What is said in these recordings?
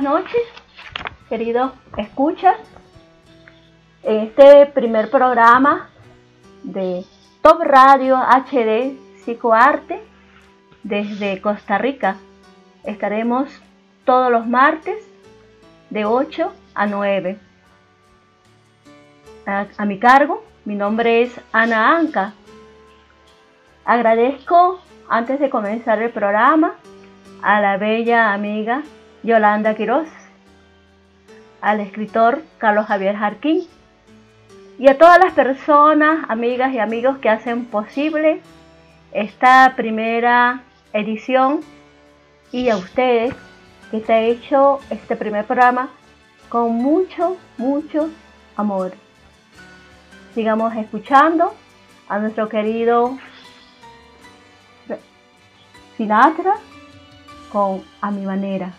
Buenas noches, queridos escuchas. Este primer programa de Top Radio HD Psicoarte desde Costa Rica estaremos todos los martes de 8 a 9. A, a mi cargo, mi nombre es Ana Anca. Agradezco antes de comenzar el programa a la bella amiga Yolanda Quiroz, al escritor Carlos Javier Jarquín y a todas las personas, amigas y amigos que hacen posible esta primera edición y a ustedes que se ha hecho este primer programa con mucho, mucho amor. Sigamos escuchando a nuestro querido Sinatra con A mi manera.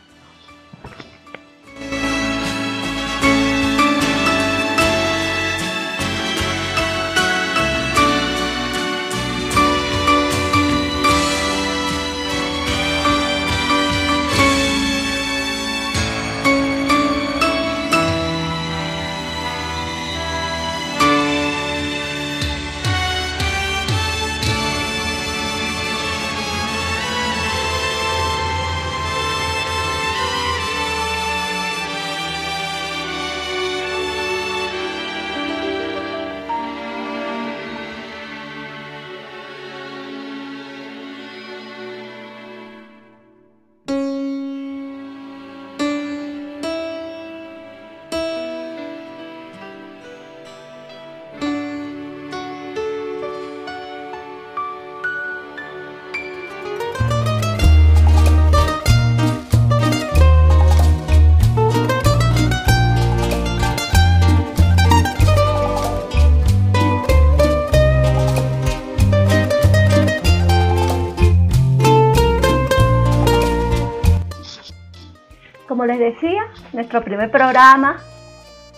Nuestro primer programa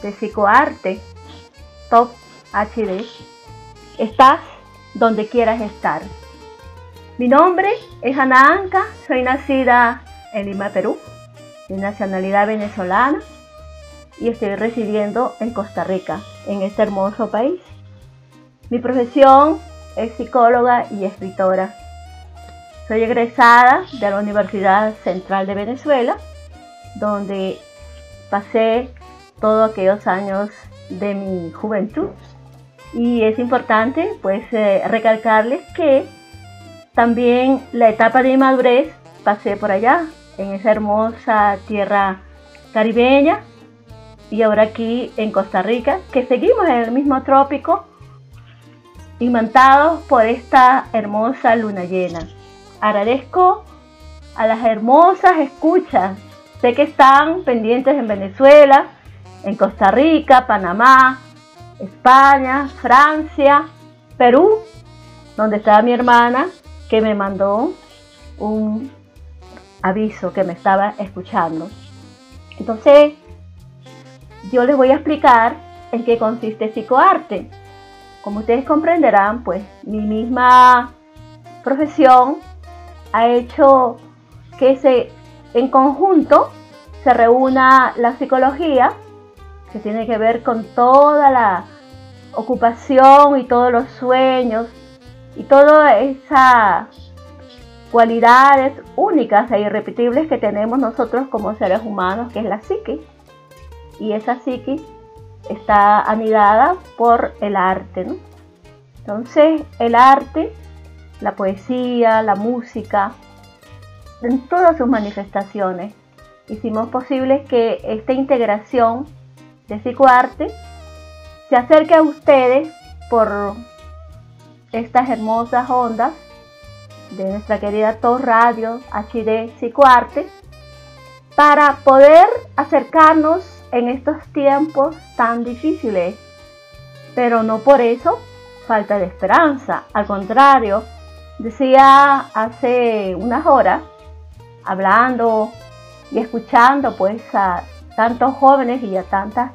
de psicoarte, Top HD, estás donde quieras estar. Mi nombre es Ana Anca, soy nacida en Lima, Perú, de nacionalidad venezolana y estoy residiendo en Costa Rica, en este hermoso país. Mi profesión es psicóloga y escritora. Soy egresada de la Universidad Central de Venezuela donde pasé todos aquellos años de mi juventud. Y es importante pues eh, recalcarles que también la etapa de madurez pasé por allá, en esa hermosa tierra caribeña y ahora aquí en Costa Rica, que seguimos en el mismo trópico, imantados por esta hermosa luna llena. Agradezco a las hermosas escuchas Sé que están pendientes en Venezuela, en Costa Rica, Panamá, España, Francia, Perú, donde estaba mi hermana que me mandó un aviso que me estaba escuchando. Entonces, yo les voy a explicar en qué consiste psicoarte. Como ustedes comprenderán, pues mi misma profesión ha hecho que se en conjunto se reúna la psicología, que tiene que ver con toda la ocupación y todos los sueños y todas esas cualidades únicas e irrepetibles que tenemos nosotros como seres humanos, que es la psique. Y esa psique está anidada por el arte. Entonces, el arte, la poesía, la música, en todas sus manifestaciones. Hicimos posible que esta integración de psicoarte se acerque a ustedes por estas hermosas ondas de nuestra querida Tor Radio HD Psicoarte para poder acercarnos en estos tiempos tan difíciles. Pero no por eso falta de esperanza. Al contrario, decía hace unas horas hablando y escuchando pues a tantos jóvenes y a tantas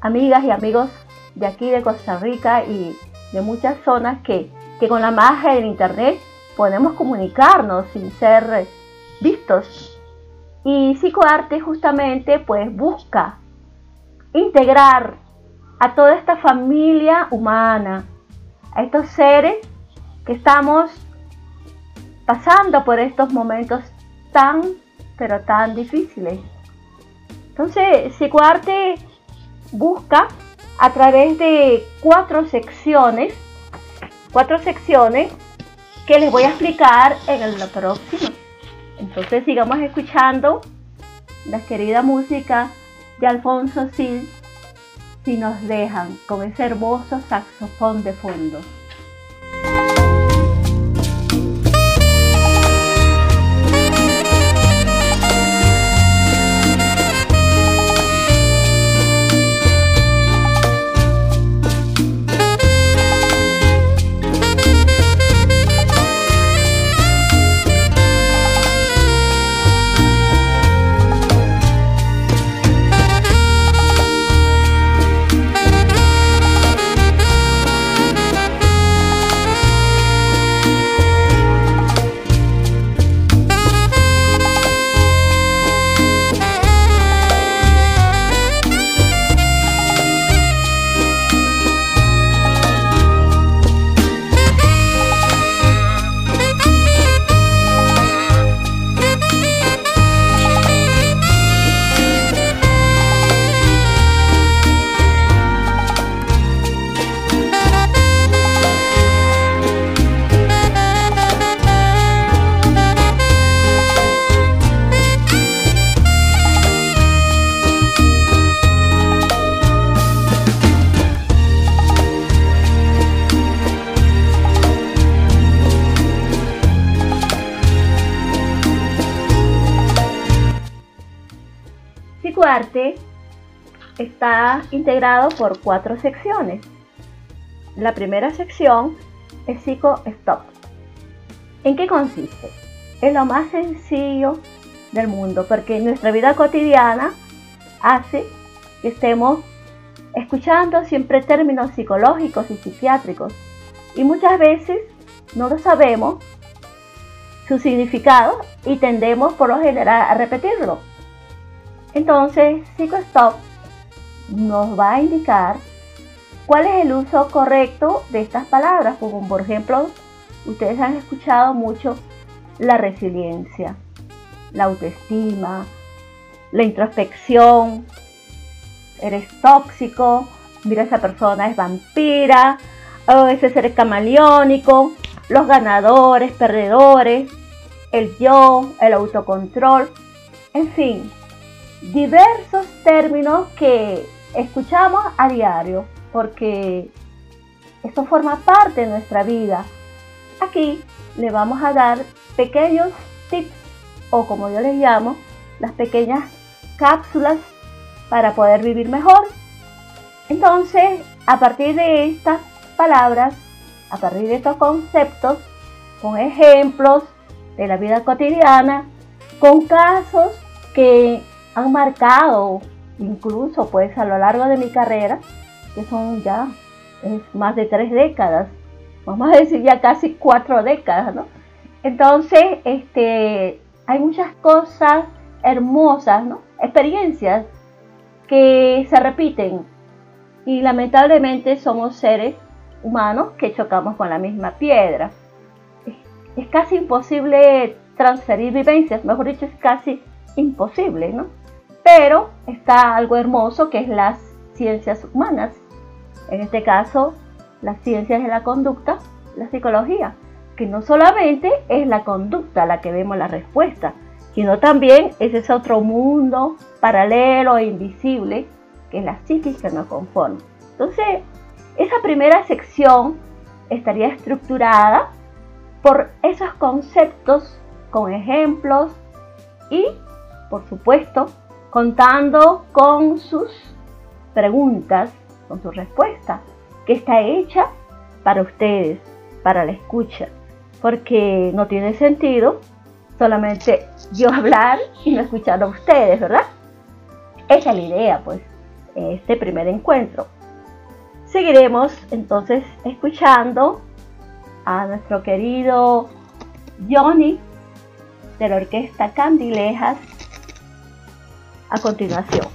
amigas y amigos de aquí de Costa Rica y de muchas zonas que, que con la magia del internet podemos comunicarnos sin ser vistos. Y psicoarte justamente pues busca integrar a toda esta familia humana, a estos seres que estamos pasando por estos momentos tan, pero tan difíciles. Entonces, psicoarte busca a través de cuatro secciones, cuatro secciones que les voy a explicar en el próximo. Entonces sigamos escuchando la querida música de Alfonso Sil si nos dejan con ese hermoso saxofón de fondo. Integrado por cuatro secciones. La primera sección es Psico Stop. ¿En qué consiste? Es lo más sencillo del mundo porque nuestra vida cotidiana hace que estemos escuchando siempre términos psicológicos y psiquiátricos y muchas veces no lo sabemos su significado y tendemos por lo general a repetirlo entonces, PsychoStop nos va a indicar cuál es el uso correcto de estas palabras, como por ejemplo, ustedes han escuchado mucho la resiliencia, la autoestima, la introspección, eres tóxico, mira esa persona es vampira, ese ser camaleónico, los ganadores, perdedores, el yo, el autocontrol, en fin, diversos términos que escuchamos a diario porque esto forma parte de nuestra vida. Aquí le vamos a dar pequeños tips o como yo les llamo, las pequeñas cápsulas para poder vivir mejor. Entonces, a partir de estas palabras, a partir de estos conceptos, con ejemplos de la vida cotidiana, con casos que han marcado incluso pues a lo largo de mi carrera, que son ya más de tres décadas, vamos a decir ya casi cuatro décadas, ¿no? Entonces, este, hay muchas cosas hermosas, ¿no? Experiencias que se repiten y lamentablemente somos seres humanos que chocamos con la misma piedra. Es casi imposible transferir vivencias, mejor dicho, es casi imposible, ¿no? Pero está algo hermoso que es las ciencias humanas. En este caso, las ciencias de la conducta, la psicología, que no solamente es la conducta la que vemos la respuesta, sino también es ese otro mundo paralelo e invisible que es la psiquis que nos conforma. Entonces, esa primera sección estaría estructurada por esos conceptos con ejemplos y, por supuesto, contando con sus preguntas, con su respuesta, que está hecha para ustedes, para la escucha, porque no tiene sentido solamente yo hablar y no escuchar a ustedes, ¿verdad? Esa es la idea, pues, este primer encuentro. Seguiremos entonces escuchando a nuestro querido Johnny de la orquesta Candilejas a continuación.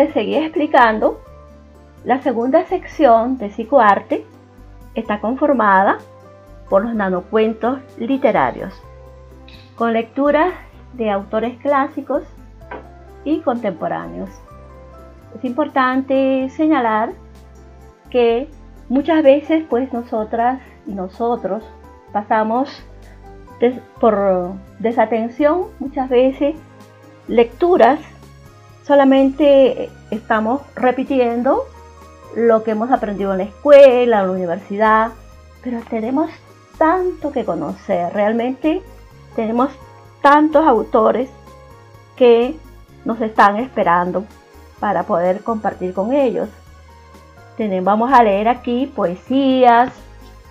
Les seguía explicando, la segunda sección de psicoarte está conformada por los nanocuentos literarios, con lecturas de autores clásicos y contemporáneos. Es importante señalar que muchas veces pues nosotras y nosotros pasamos por desatención muchas veces lecturas solamente estamos repitiendo lo que hemos aprendido en la escuela, en la universidad, pero tenemos tanto que conocer, realmente tenemos tantos autores que nos están esperando para poder compartir con ellos. vamos a leer aquí poesías,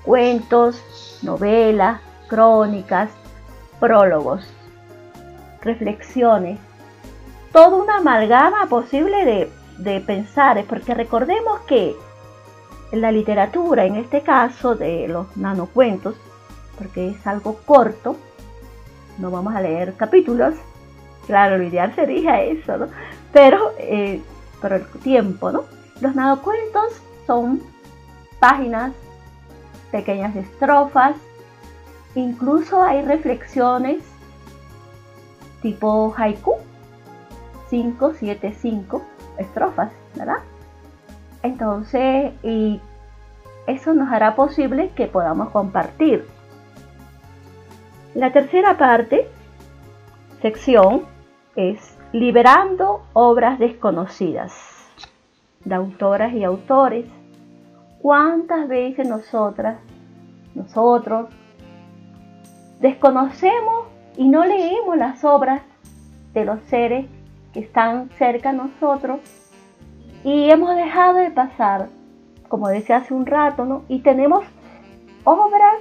cuentos, novelas, crónicas, prólogos, reflexiones toda una amalgama posible de, pensar, porque recordemos que en la literatura, en este caso de los nanocuentos, porque es algo corto, no vamos a leer capítulos, claro, lo ideal sería eso, ¿no? Pero eh, el tiempo, ¿no? Los nanocuentos son páginas, pequeñas estrofas, incluso hay reflexiones tipo haiku, 5, 7, 5 estrofas, ¿verdad? Entonces, y eso nos hará posible que podamos compartir. La tercera parte, sección, es liberando obras desconocidas de autoras y autores. ¿Cuántas veces nosotras, nosotros, desconocemos y no leemos las obras de los seres que están cerca a nosotros y hemos dejado de pasar, como decía hace un rato, ¿no? Y tenemos obras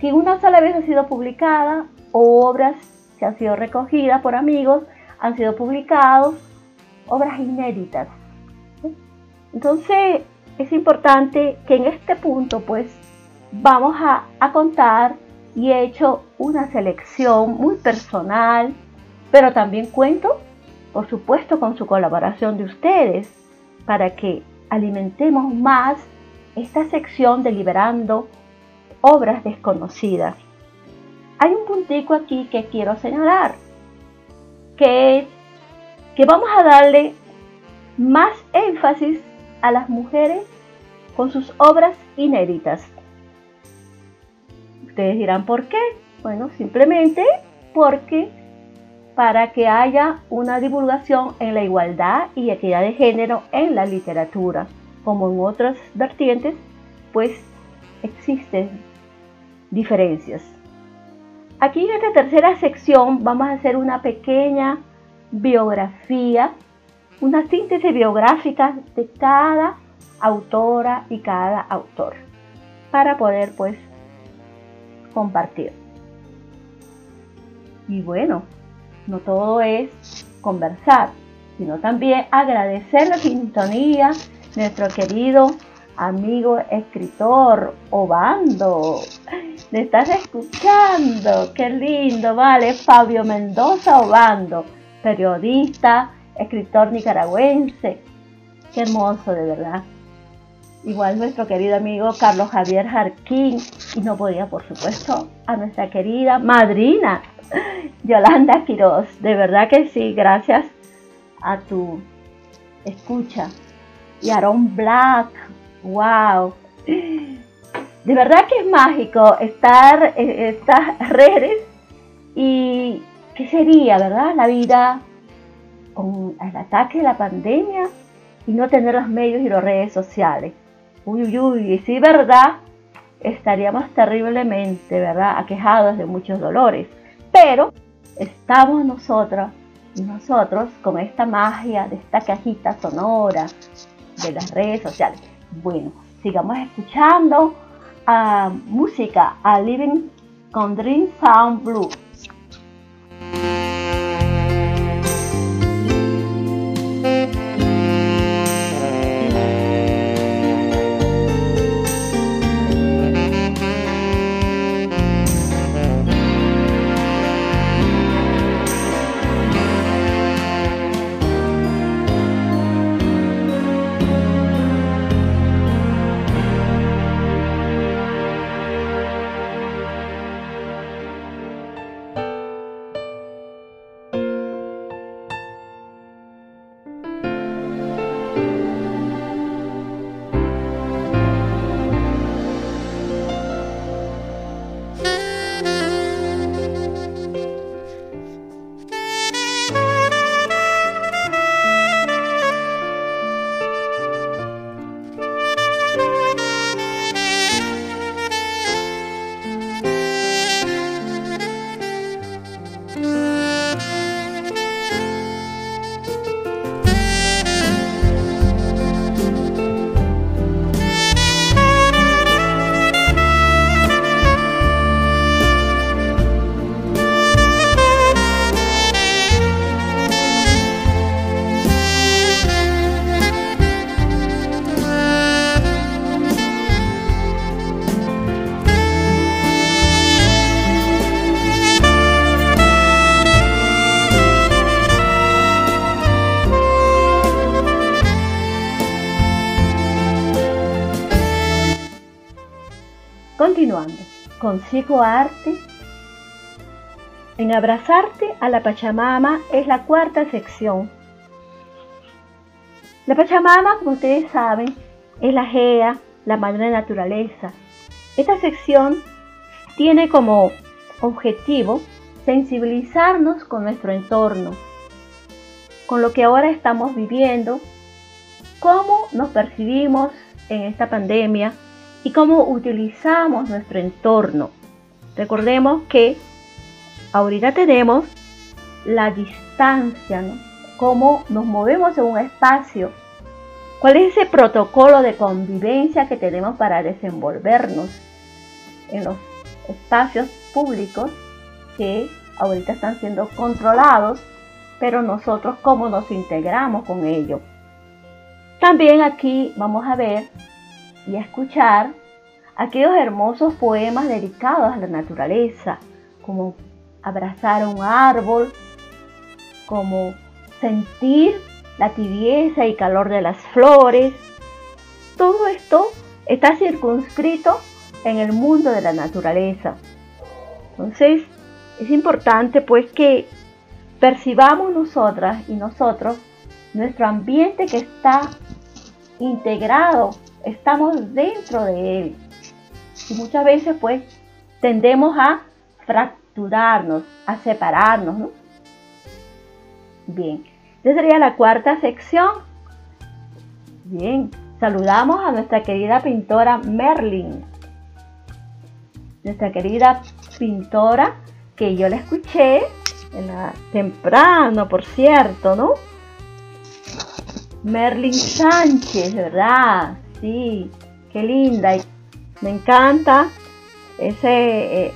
que una sola vez han sido publicadas o obras que han sido recogidas por amigos, han sido publicados, obras inéditas. Entonces es importante que en este punto pues vamos a, a contar y he hecho una selección muy personal, pero también cuento por supuesto con su colaboración de ustedes, para que alimentemos más esta sección de liberando obras desconocidas. Hay un puntico aquí que quiero señalar, que es que vamos a darle más énfasis a las mujeres con sus obras inéditas. Ustedes dirán, ¿por qué? Bueno, simplemente porque para que haya una divulgación en la igualdad y equidad de género en la literatura. Como en otras vertientes, pues existen diferencias. Aquí en esta tercera sección vamos a hacer una pequeña biografía, una síntesis biográfica de cada autora y cada autor para poder pues compartir. Y bueno, no todo es conversar. sino también agradecer la sintonía nuestro querido amigo escritor Obando. ¿Me estás escuchando? Qué lindo, vale. Fabio Mendoza Obando, periodista, escritor nicaragüense. Qué hermoso, de verdad. Igual nuestro querido amigo Carlos Javier Jarquín. Y no podía, por supuesto, a nuestra querida madrina Yolanda Quiroz. De verdad que sí, gracias a tu escucha. Y Aaron Black, wow. De verdad que es mágico estar en estas redes y qué sería, ¿verdad? La vida con el ataque de la pandemia y no tener los medios y las redes sociales. Uy, uy, uy, y sí, ¿verdad? Estaríamos terriblemente, ¿verdad? Aquejados de muchos dolores. Pero estamos nosotros y nosotros con esta magia de esta cajita sonora de las redes sociales. Bueno, sigamos escuchando a música, a Living con Dream Sound Blue. Consigo arte. En abrazarte a la Pachamama es la cuarta sección. La Pachamama, como ustedes saben, es la GEA, la madre naturaleza. Esta sección tiene como objetivo sensibilizarnos con nuestro entorno, con lo que ahora estamos viviendo, cómo nos percibimos en esta pandemia, y cómo utilizamos nuestro entorno. Recordemos que ahorita tenemos la distancia, ¿no? cómo nos movemos en un espacio, cuál es ese protocolo de convivencia que tenemos para desenvolvernos en los espacios públicos que ahorita están siendo controlados, pero nosotros cómo nos integramos con ello. También aquí vamos a ver y a escuchar aquellos hermosos poemas dedicados a la naturaleza, como abrazar un árbol, como sentir la tibieza y calor de las flores. Todo esto está circunscrito en el mundo de la naturaleza. Entonces, es importante pues que percibamos nosotras y nosotros nuestro ambiente que está integrado estamos dentro de él. Y muchas veces pues tendemos a fracturarnos, a separarnos. ¿no? Bien, esta sería la cuarta sección. Bien, saludamos a nuestra querida pintora Merlin. Nuestra querida pintora que yo la escuché en la, temprano, por cierto, ¿no? Merlin Sánchez, ¿verdad? Sí, qué linda. Me encanta ese, eh,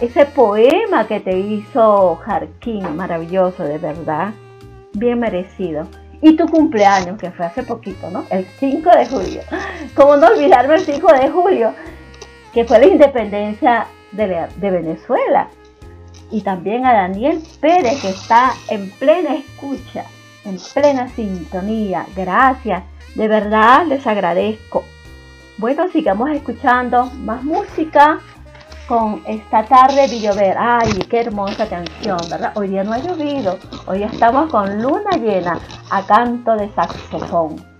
ese poema que te hizo Jarquín, maravilloso, de verdad. Bien merecido. y tu cumpleaños, que fue hace poquito, ¿no? El 5 de julio. ¿Cómo no olvidarme el 5 de julio? Que fue la independencia de, de Venezuela. Y también a Daniel Pérez, que está en plena escucha, en plena sintonía. Gracias, de verdad les agradezco. Bueno, sigamos escuchando más música con esta tarde de. Ay, qué hermosa canción, ¿verdad? Hoy día no ha llovido, hoy estamos con luna llena a canto de saxofón.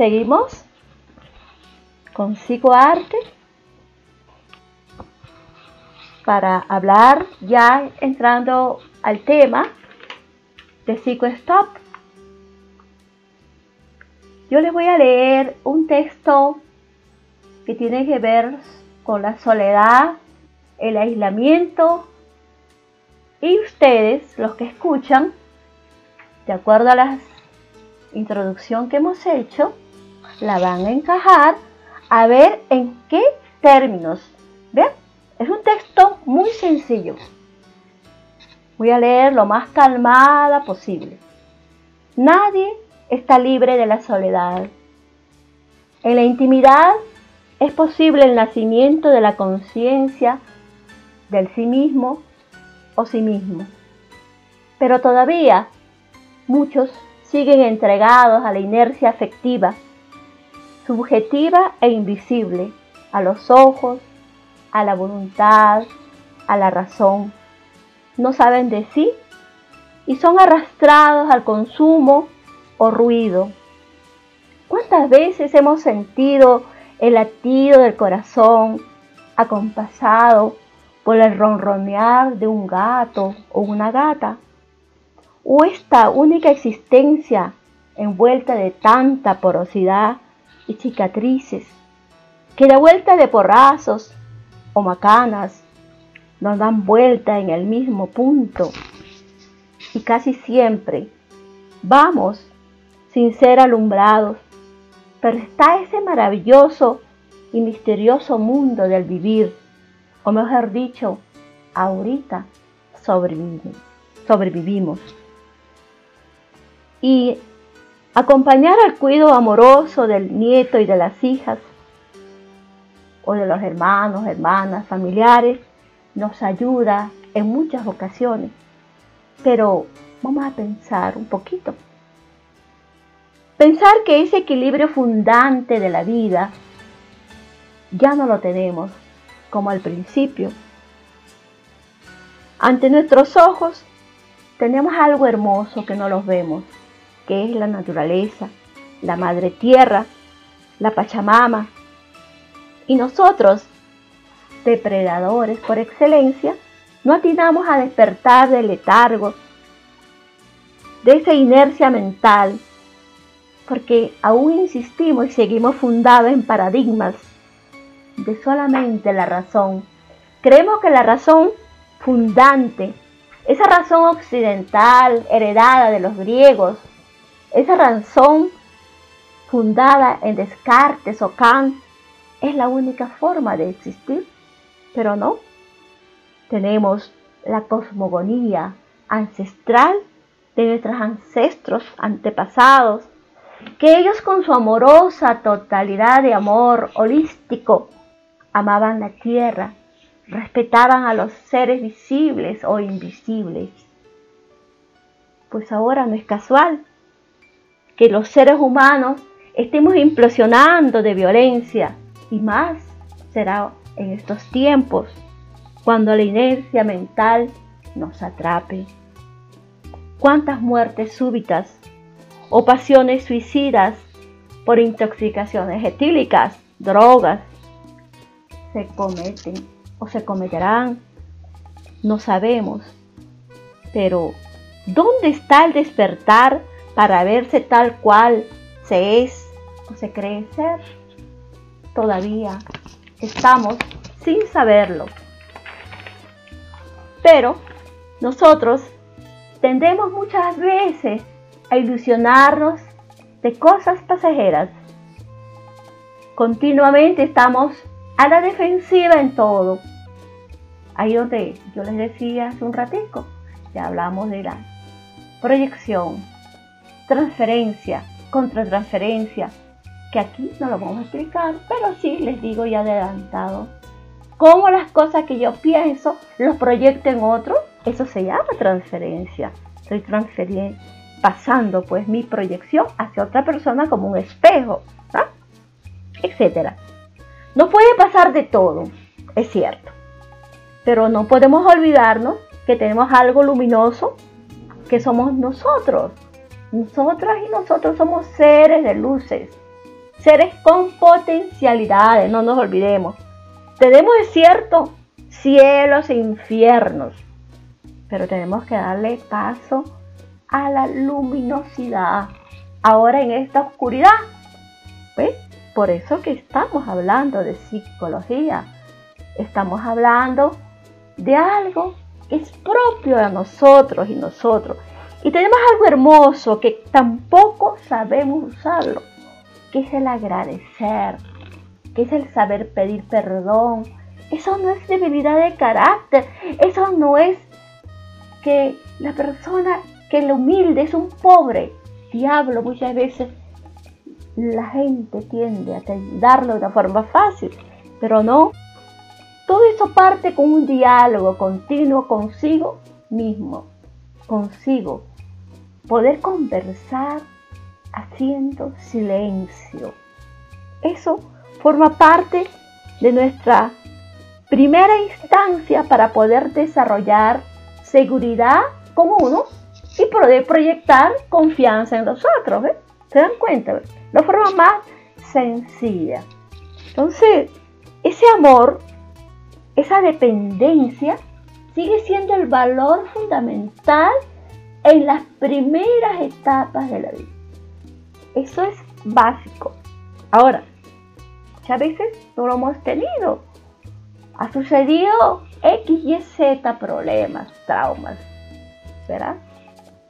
Seguimos con psicoarte para hablar ya entrando al tema de psicoestop. Yo les voy a leer un texto que tiene que ver con la soledad, el aislamiento y ustedes, los que escuchan, de acuerdo a las introducción que hemos hecho, la van a encajar a ver en qué términos. ¿Ven? Es un texto muy sencillo. Voy a leer lo más calmada posible. Nadie está libre de la soledad. En la intimidad es posible el nacimiento de la conciencia del sí mismo o sí mismo. Pero todavía muchos siguen entregados a la inercia afectiva, subjetiva e invisible, a los ojos, a la voluntad, a la razón. No saben de sí y son arrastrados al consumo o ruido. ¿Cuántas veces hemos sentido el latido del corazón acompasado por el ronronear de un gato o una gata? o esta única existencia envuelta de tanta porosidad y cicatrices, que de vuelta de porrazos o macanas nos dan vuelta en el mismo punto y casi siempre vamos sin ser alumbrados, pero está ese maravilloso y misterioso mundo del vivir, o mejor dicho, ahorita sobrevivimos. sobrevivimos. Y acompañar al cuidado amoroso del nieto y de las hijas, o de los hermanos, hermanas, familiares, nos ayuda en muchas ocasiones. Pero vamos a pensar un poquito. Pensar que ese equilibrio fundante de la vida ya no lo tenemos como al principio. Ante nuestros ojos tenemos algo hermoso que no los vemos, que es la naturaleza, la madre tierra, la Pachamama. Y nosotros, depredadores por excelencia, no atinamos a despertar del letargo, de esa inercia mental, porque aún insistimos y seguimos fundados en paradigmas de solamente la razón. Creemos que la razón fundante, esa razón occidental heredada de los griegos, esa razón fundada en Descartes o Kant, es la única forma de existir, pero no. Tenemos la cosmogonía ancestral de nuestros ancestros antepasados, que ellos con su amorosa totalidad de amor holístico amaban la tierra, respetaban a los seres visibles o invisibles. Pues ahora no es casual que los seres humanos estemos implosionando de violencia y más será en estos tiempos cuando la inercia mental nos atrape. ¿Cuántas muertes súbitas o pasiones suicidas por intoxicaciones etílicas, drogas, se cometen o se cometerán? No sabemos. Pero, ¿dónde está el despertar para verse tal cual se es o se cree ser? Todavía estamos sin saberlo. Pero nosotros tendemos muchas veces a ilusionarnos de cosas pasajeras. Continuamente estamos a la defensiva en todo. Ahí donde yo les decía hace un ratico, ya hablamos de la proyección, transferencia, contratransferencia, que aquí no lo vamos a explicar, pero sí les digo ya adelantado. Cómo las cosas que yo pienso los proyecto en otro, eso se llama transferencia. Estoy transfiriendo, pasando pues mi proyección hacia otra persona como un espejo, ¿no? etcétera. No puede pasar de todo, es cierto. Pero no podemos olvidarnos que tenemos algo luminoso que somos nosotros. Nosotras y nosotros somos seres de luces, seres con potencialidades, no nos olvidemos. Tenemos, es cierto, cielos e infiernos, pero tenemos que darle paso a la luminosidad. Ahora en esta oscuridad, ¿ves? Por eso que estamos hablando de psicología. Estamos hablando de algo que es propio de nosotros y nosotros. Y tenemos algo hermoso que tampoco sabemos usarlo, que es el agradecer, que es el saber pedir perdón. Eso no es debilidad de carácter, eso no es que la persona, que el humilde es un pobre. Diablo muchas veces la gente tiende a darlo de una forma fácil, pero no. Todo eso parte con un diálogo continuo consigo mismo, consigo. Poder conversar haciendo silencio. Eso forma parte de nuestra primera instancia para poder desarrollar seguridad con uno y poder proyectar confianza en los otros. ¿Se dan cuenta? La forma más sencilla. Entonces, ese amor, esa dependencia, sigue siendo el valor fundamental en las primeras etapas de la vida. Eso es básico. Ahora, muchas veces no lo hemos tenido. Ha sucedido X, Y, Z problemas, traumas, ¿verdad?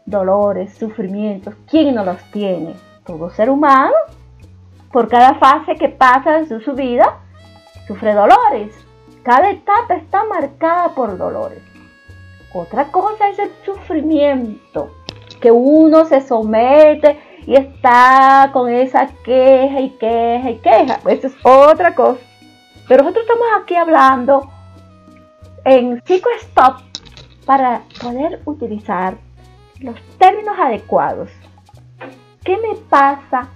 Dolores, sufrimientos. ¿Quién no los tiene? todo ser humano, por cada fase que pasa en su vida, sufre dolores. Cada etapa está marcada por dolores. Otra cosa es el sufrimiento, que uno se somete y está con esa queja y queja y queja. Esa es otra cosa. Pero nosotros estamos aquí hablando en PsychoStop para poder utilizar los términos adecuados. ¿Qué me pasa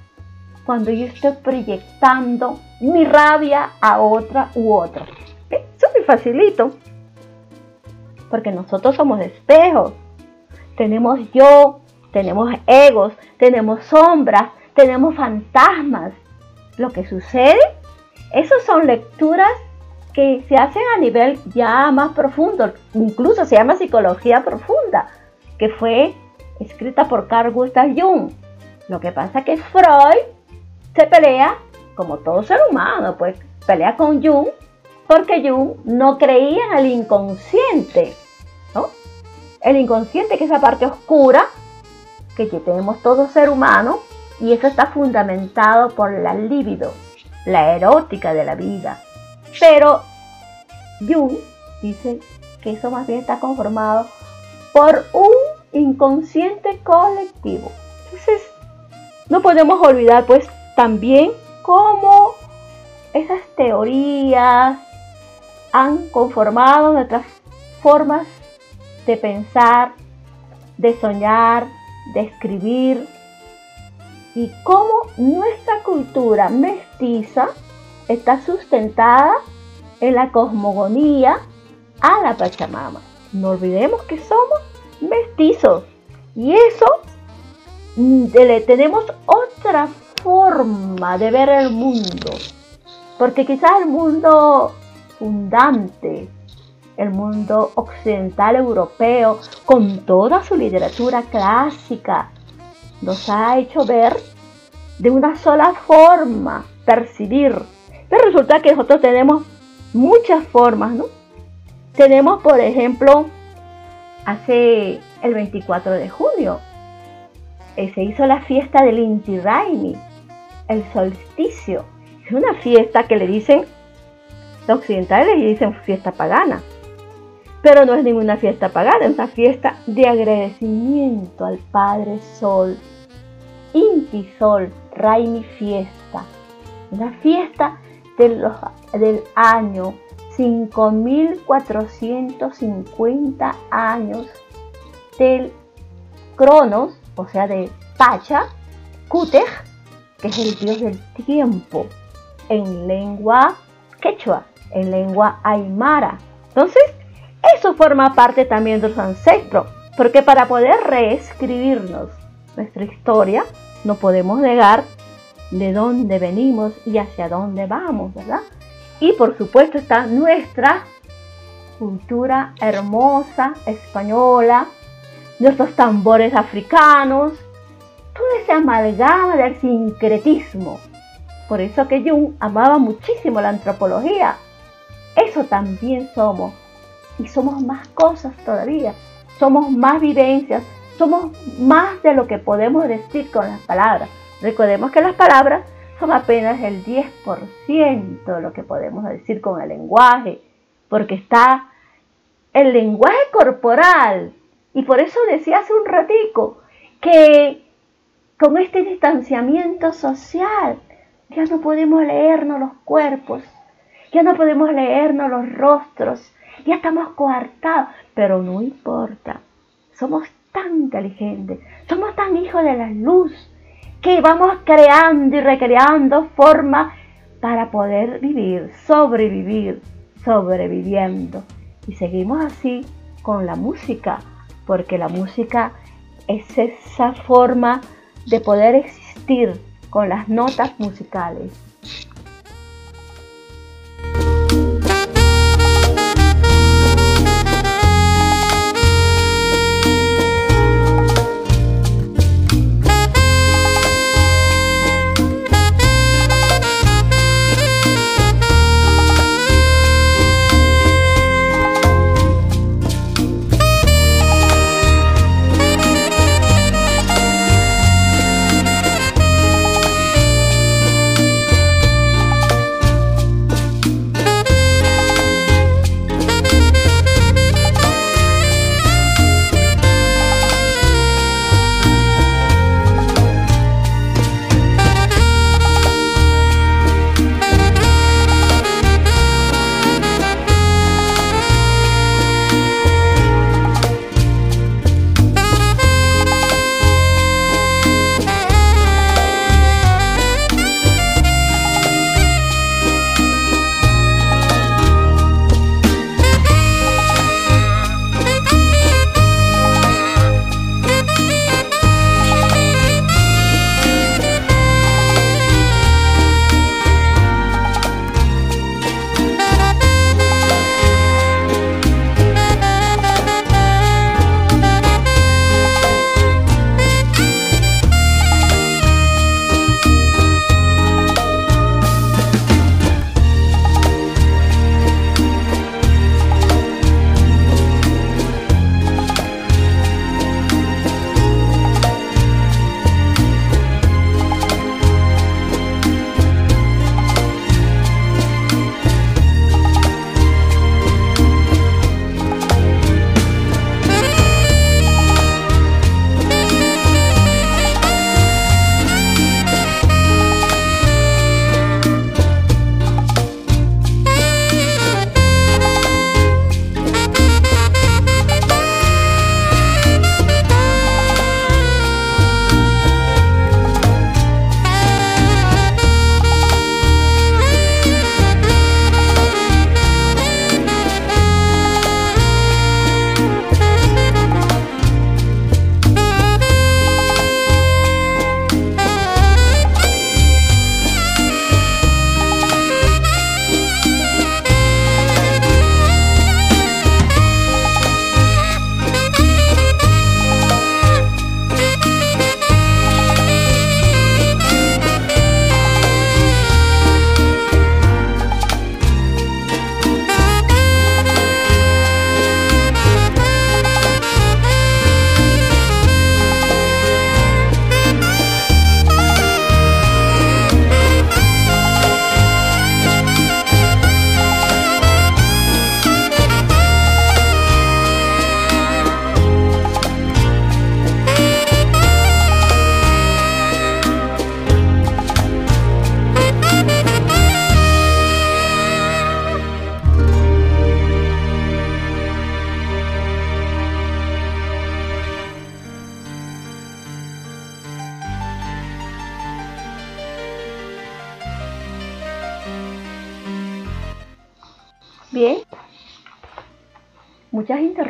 cuando yo estoy proyectando mi rabia a otra u otra? Eso es muy facilito. Porque nosotros somos espejos. Tenemos yo, tenemos egos, tenemos sombras, tenemos fantasmas. Lo que sucede, esas son lecturas que se hacen a nivel ya más profundo, incluso se llama psicología profunda, que fue escrita por Carl Gustav Jung. Lo que pasa es que Freud se pelea, como todo ser humano, pues pelea con Jung, porque Jung no creía en el inconsciente, ¿no? El inconsciente, que es esa parte oscura que tenemos todo ser humano, y eso está fundamentado por la libido, la erótica de la vida. Pero Jung dice que eso más bien está conformado por un inconsciente colectivo. Entonces, no podemos olvidar pues también cómo esas teorías han conformado nuestras formas de pensar, de soñar, de escribir y cómo nuestra cultura mestiza está sustentada en la cosmogonía a la Pachamama. No olvidemos que somos mestizos y eso mm, le tenemos otra forma de ver el mundo. Porque quizás el mundo fundante, el mundo occidental europeo, con toda su literatura clásica, nos ha hecho ver de una sola forma, percibir. Pero resulta que nosotros tenemos muchas formas, ¿no? Tenemos, por ejemplo, hace el 24 de junio, eh, se hizo la fiesta del Inti Raimi, el solsticio. Es una fiesta que le dicen, los occidentales le dicen fiesta pagana. Pero no es ninguna fiesta pagana, es una fiesta de agradecimiento al Padre Sol. Inti Sol, Raimi Fiesta. Una fiesta del año 5450 años del Cronos, o sea, de Pacha, Kutej, que es el dios del tiempo, en lengua quechua, en lengua aymara. Entonces, eso forma parte también de los ancestros, porque para poder reescribirnos nuestra historia, no podemos negar de dónde venimos y hacia dónde vamos, ¿verdad? Y por supuesto está nuestra cultura hermosa española, nuestros tambores africanos, todo ese amalgama del sincretismo. Por eso que Jung amaba muchísimo la antropología. Eso también somos. Y somos más cosas todavía. Somos más vivencias. Somos más de lo que podemos decir con las palabras. Recordemos que las palabras son apenas el 10% de lo que podemos decir con el lenguaje, porque está el lenguaje corporal. Y por eso decía hace un ratico que con este distanciamiento social ya no podemos leernos los cuerpos, ya no podemos leernos los rostros, ya estamos coartados, pero no importa, somos tan inteligentes, somos tan hijos de la luz, que vamos creando y recreando formas para poder vivir, sobrevivir, sobreviviendo. Y seguimos así con la música, porque la música es esa forma de poder existir con las notas musicales.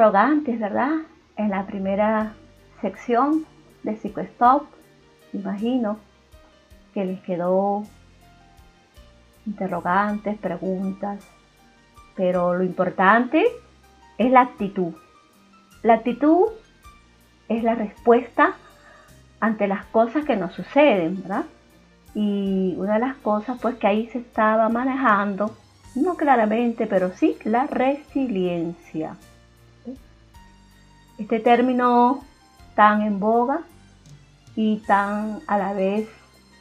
Interrogantes, ¿verdad? En la primera sección de PsicoStop, imagino que les quedó interrogantes, preguntas, pero lo importante es la actitud. La actitud es la respuesta ante las cosas que nos suceden, ¿verdad? Y una de las cosas pues que ahí se estaba manejando, no claramente, pero sí la resiliencia. Este término tan en boga y tan a la vez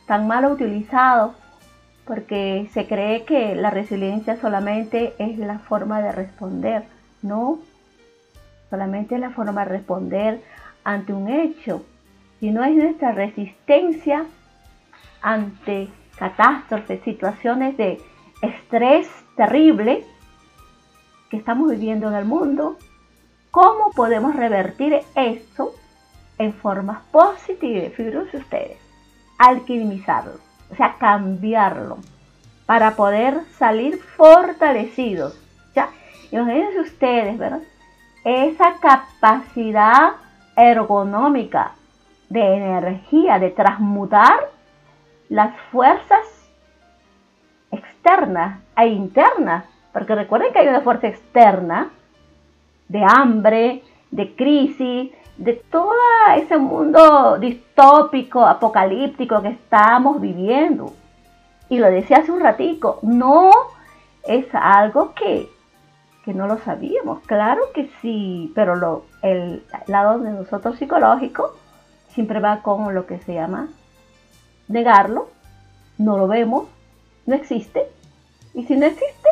tan mal utilizado porque se cree que la resiliencia solamente es la forma de responder, no, solamente es la forma de responder ante un hecho, sino es nuestra resistencia ante catástrofes, situaciones de estrés terrible que estamos viviendo en el mundo, ¿cómo podemos revertir esto en formas positivas? Fíjense ustedes, alquimizarlo o sea, cambiarlo para poder salir fortalecidos. Ya, imagínense ustedes, ¿verdad? Esa capacidad ergonómica de energía, de transmutar las fuerzas externas e internas, porque recuerden que hay una fuerza externa de hambre, de crisis, de todo ese mundo distópico, apocalíptico que estamos viviendo. Y lo decía hace un ratico, no es algo que, que no lo sabíamos. Claro que sí, pero lo, el lado de nosotros psicológico siempre va con lo que se llama negarlo, no lo vemos, no existe. Y si no existe,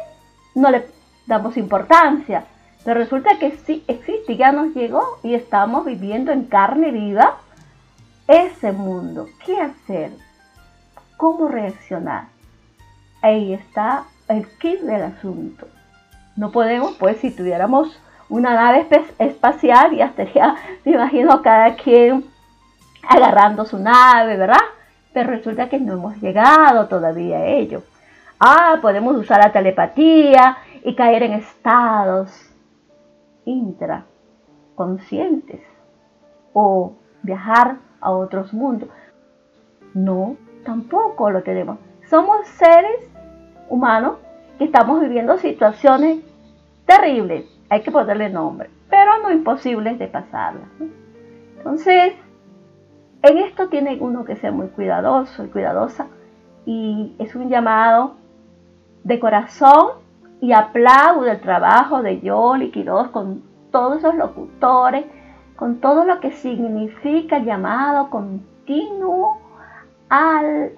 no le damos importancia. Pero resulta que sí existe, ya nos llegó y estamos viviendo en carne viva ese mundo. ¿Qué hacer? ¿Cómo reaccionar? Ahí está el kit del asunto. No podemos, pues, si tuviéramos una nave espacial, ya estaría, me imagino, cada quien agarrando su nave, ¿verdad? Pero resulta que no hemos llegado todavía a ello. Ah, podemos usar la telepatía y caer en estados intraconscientes o viajar a otros mundos. No, tampoco lo tenemos. Somos seres humanos que estamos viviendo situaciones terribles, hay que ponerle nombre, pero no imposibles de pasarlas. Entonces, en esto tiene uno que ser muy cuidadoso y cuidadosa y es un llamado de corazón y aplaudo el trabajo de Yoli Quiroz con todos esos locutores, con todo lo que significa el llamado continuo al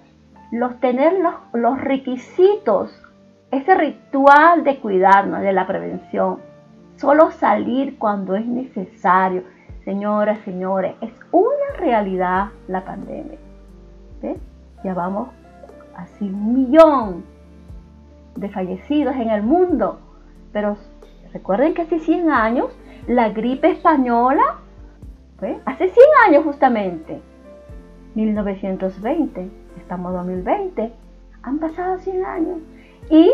los, tener los, los requisitos, ese ritual de cuidarnos, de la prevención. Solo salir cuando es necesario. Señoras, señores, es una realidad la pandemia. Ya vamos así un millón de fallecidos en el mundo. Pero recuerden que hace 100 años la gripe española, hace 100 años justamente, 1920, estamos en 2020, han pasado 100 años y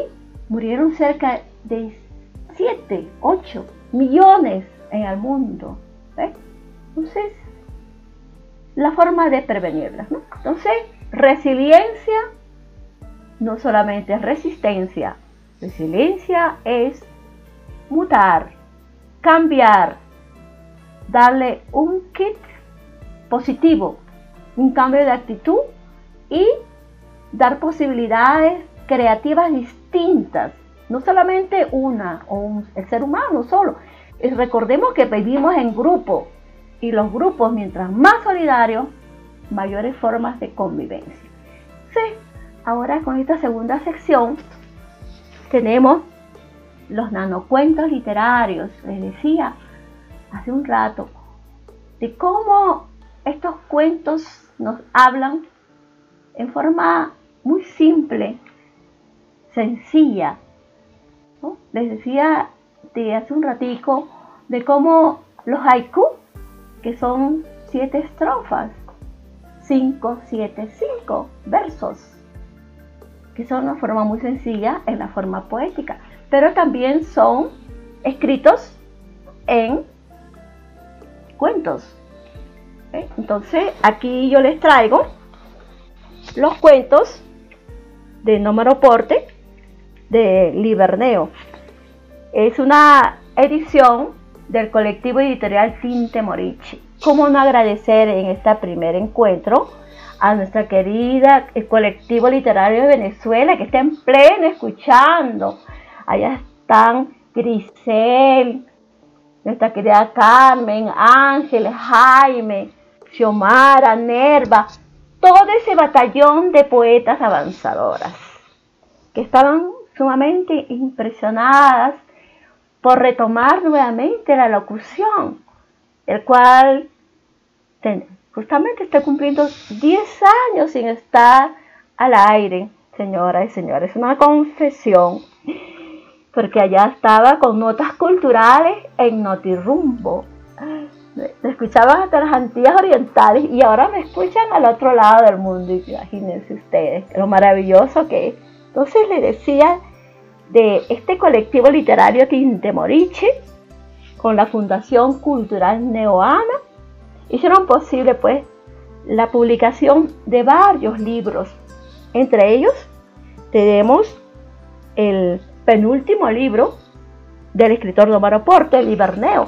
murieron cerca de 7, 8 millones en el mundo. Entonces, la forma de prevenirlas. Entonces, resiliencia no solamente es resistencia, resiliencia es mutar, cambiar, darle un kit positivo, un cambio de actitud y dar posibilidades creativas distintas, no solamente una o un, el ser humano solo. recordemos que vivimos en grupo y los grupos, mientras más solidarios, mayores formas de convivencia. Sí, Ahora con esta segunda sección tenemos los nanocuentos literarios. Les decía hace un rato de cómo estos cuentos nos hablan en forma muy simple, sencilla. Les decía de hace un ratico de cómo los haiku, que son siete estrofas, 5, 7, 5 versos son una forma muy sencilla en la forma poética. pero también son escritos en cuentos. ¿Eh? Entonces, aquí yo les traigo los cuentos de Número Porte de Liberneo. Es una edición del colectivo editorial Tinte Morichi. ¿Cómo no agradecer en este primer encuentro a nuestra querida el colectivo literario de Venezuela que está en pleno escuchando? Allá están Grisel, nuestra querida Carmen, Ángel, Jaime, Xiomara, Nerva, todo ese batallón de poetas avanzadoras que estaban sumamente impresionadas por retomar nuevamente la locución, el cual justamente está cumpliendo 10 años sin estar al aire, señoras y señores. Es una confesión, porque allá estaba con notas culturales en Notirumbo. Me escuchaban hasta las Antillas Orientales y ahora me escuchan al otro lado del mundo. Imagínense ustedes lo maravilloso que es. Entonces le decía de este colectivo literario Tintemoriche con la Fundación Cultural Neoana hicieron posible pues la publicación de varios libros. Entre ellos tenemos el penúltimo libro del escritor Domaro Porte, el Iberneo,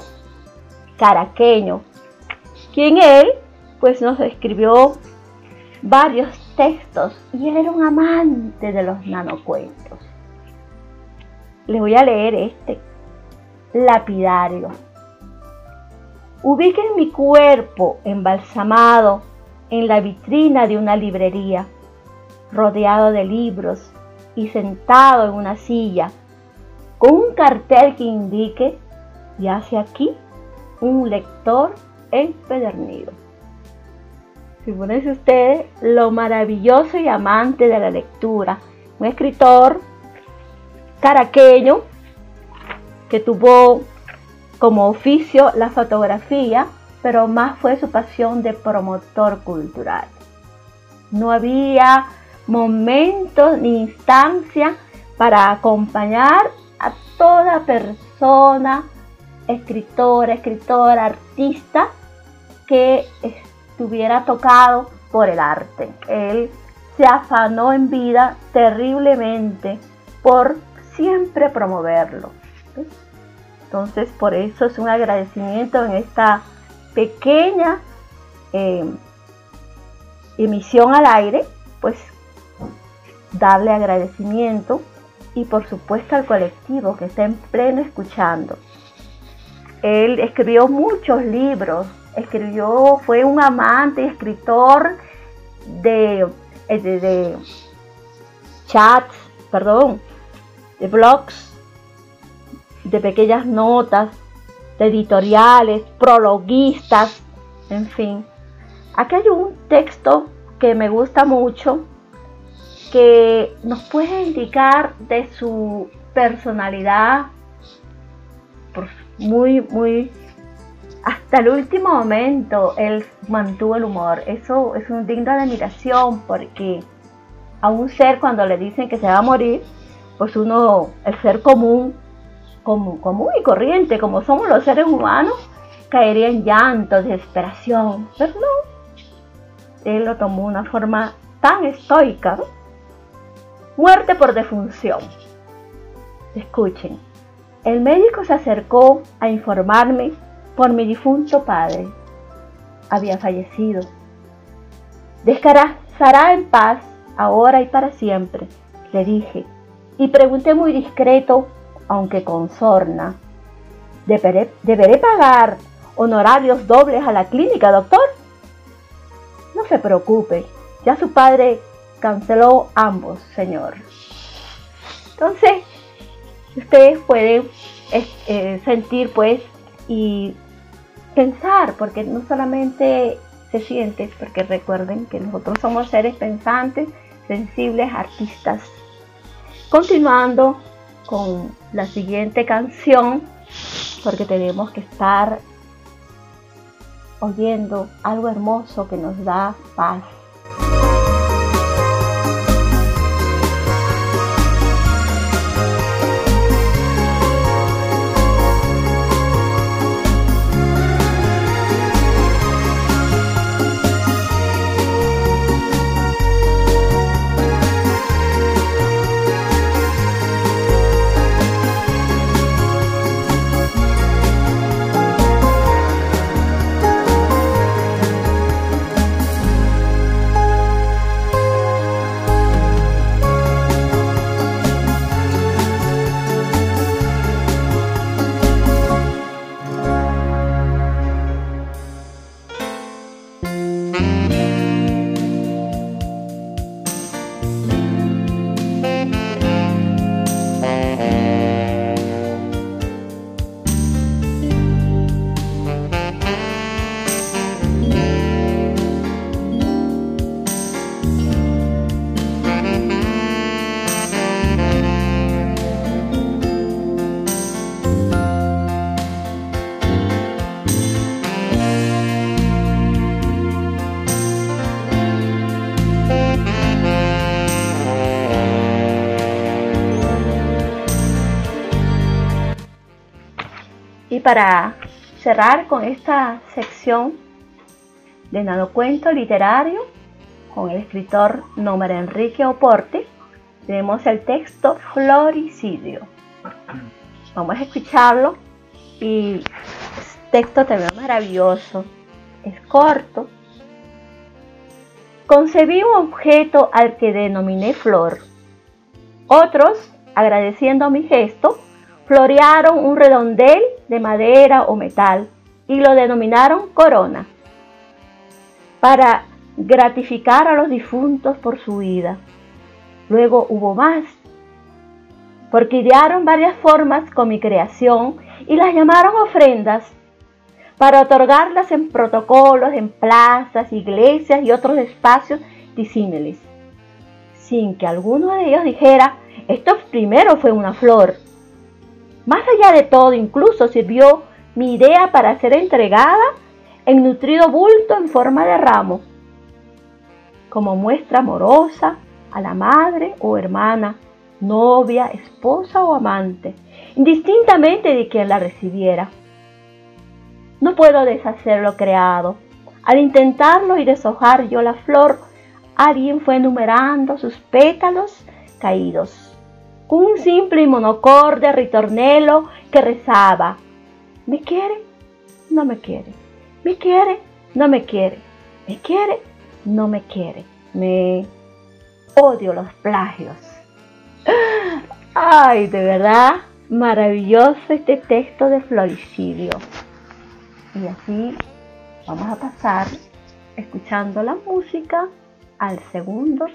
caraqueño, quien él pues nos escribió varios textos y él era un amante de los nanocuentos. Les voy a leer este, lapidario. Ubiquen mi cuerpo embalsamado en la vitrina de una librería, rodeado de libros y sentado en una silla, con un cartel que indique, y hace aquí, un lector empedernido. Figúrense ustedes lo maravilloso y amante de la lectura. Un escritor caraqueño que tuvo como oficio la fotografía, pero más fue su pasión de promotor cultural. No había momentos ni instancia para acompañar a toda persona, escritora, escritora, artista que estuviera tocado por el arte. Él se afanó en vida terriblemente por siempre promoverlo. Entonces, por eso es un agradecimiento en esta pequeña eh, emisión al aire, pues darle agradecimiento y por supuesto al colectivo que está en pleno escuchando. Él escribió muchos libros, escribió, fue un amante y escritor de, de, de chats, perdón, de blogs de pequeñas notas, de editoriales, prologuistas, en fin. Aquí hay un texto que me gusta mucho, que nos puede indicar de su personalidad, muy, muy, hasta el último momento él mantuvo el humor. Eso es un digno de admiración porque a un ser cuando le dicen que se va a morir, pues uno, el ser común, común, común y corriente, como somos los seres humanos, caería en llanto, desesperación. Pero no, él lo tomó de una forma tan estoica. Muerte por defunción. Escuchen, el médico se acercó a informarme por mi difunto padre. Había fallecido. Descansará en paz ahora y para siempre, le dije, y pregunté muy discreto aunque con sorna. ¿Deberé, pagar honorarios dobles a la clínica, doctor? No se preocupe, ya su padre canceló ambos, señor. Entonces, ustedes pueden eh, sentir pues y pensar, porque no solamente se siente, porque recuerden que nosotros somos seres pensantes, sensibles, artistas. Continuando con la siguiente canción porque tenemos que estar oyendo algo hermoso que nos da paz. Para cerrar con esta sección de nanocuento literario con el escritor Nómar Enrique Oporte, tenemos el texto Floricidio. Vamos a escucharlo y el texto también maravilloso, es corto. Concebí un objeto al que denominé flor. Otros, agradeciendo mi gesto, florearon un redondel de madera o metal y lo denominaron corona para gratificar a los difuntos por su vida. Luego hubo más, porque idearon varias formas con mi creación y las llamaron ofrendas para otorgarlas en protocolos, en plazas, iglesias y otros espacios disímiles, sin que alguno de ellos dijera, esto primero fue una flor. Más allá de todo, incluso sirvió mi idea para ser entregada en nutrido bulto en forma de ramo, como muestra amorosa a la madre o hermana, novia, esposa o amante, indistintamente de quien la recibiera. No puedo deshacer lo creado. Al intentarlo y deshojar yo la flor, alguien fue enumerando sus pétalos caídos. Un simple y monocorde ritornelo que rezaba, ¿me quiere? No me quiere. ¿Me quiere? No me quiere. ¿Me quiere? No me quiere. Me odio los plagios. Ay, de verdad, maravilloso este texto de Floricidio. Y así vamos a pasar escuchando la música al segundo.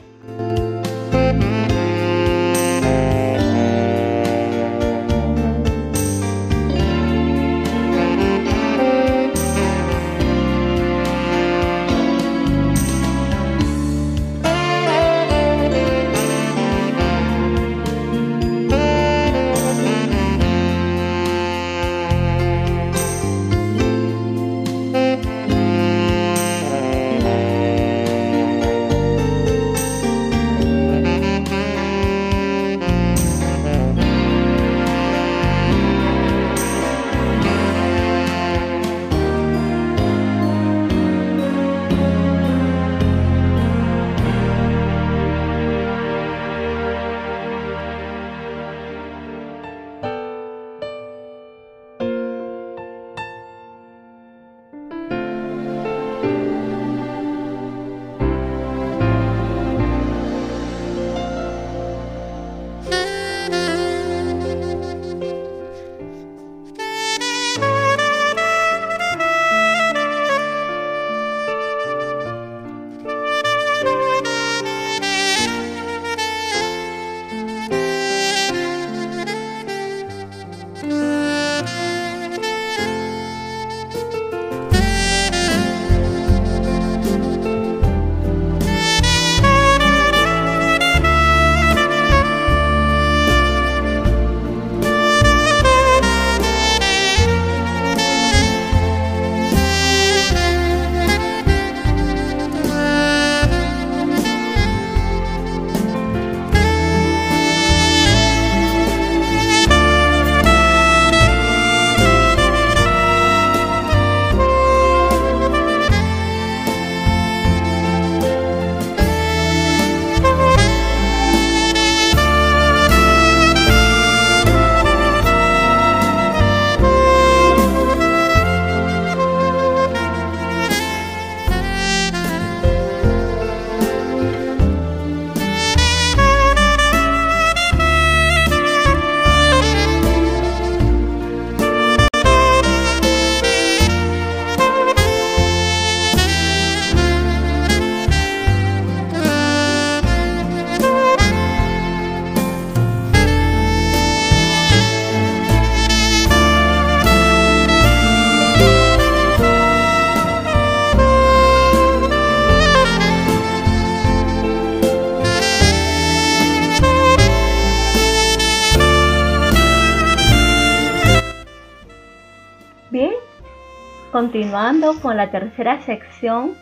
Continuando con la tercera sección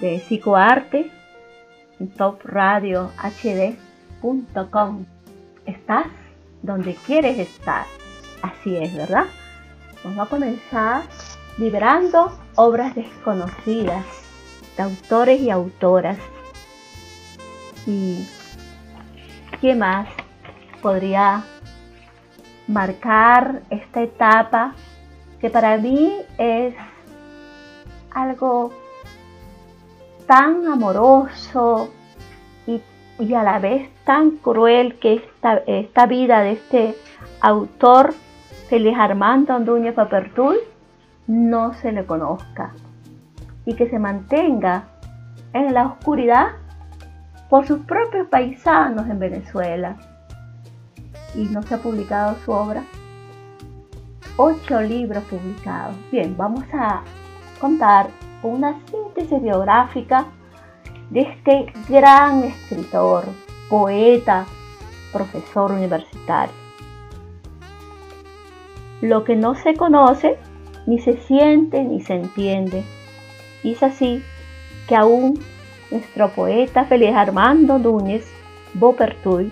de psicoarte en topradiohd.com. Estás donde quieres estar. Así es, ¿verdad? Vamos a comenzar liberando obras desconocidas de autores y autoras. ¿Y qué más podría marcar esta etapa que para mí es algo tan amoroso y, a la vez tan cruel que esta, esta vida de este autor, Félix Armando Anduña Papertul, no se le conozca y que se mantenga en la oscuridad por sus propios paisanos en Venezuela. Y no se ha publicado su obra. Ocho libros publicados. Bien, vamos a contar una síntesis biográfica de este gran escritor, poeta, profesor universitario. Lo que no se conoce, ni se siente, ni se entiende. Y es así que aún nuestro poeta Feliz Armando Núñez Bopertuy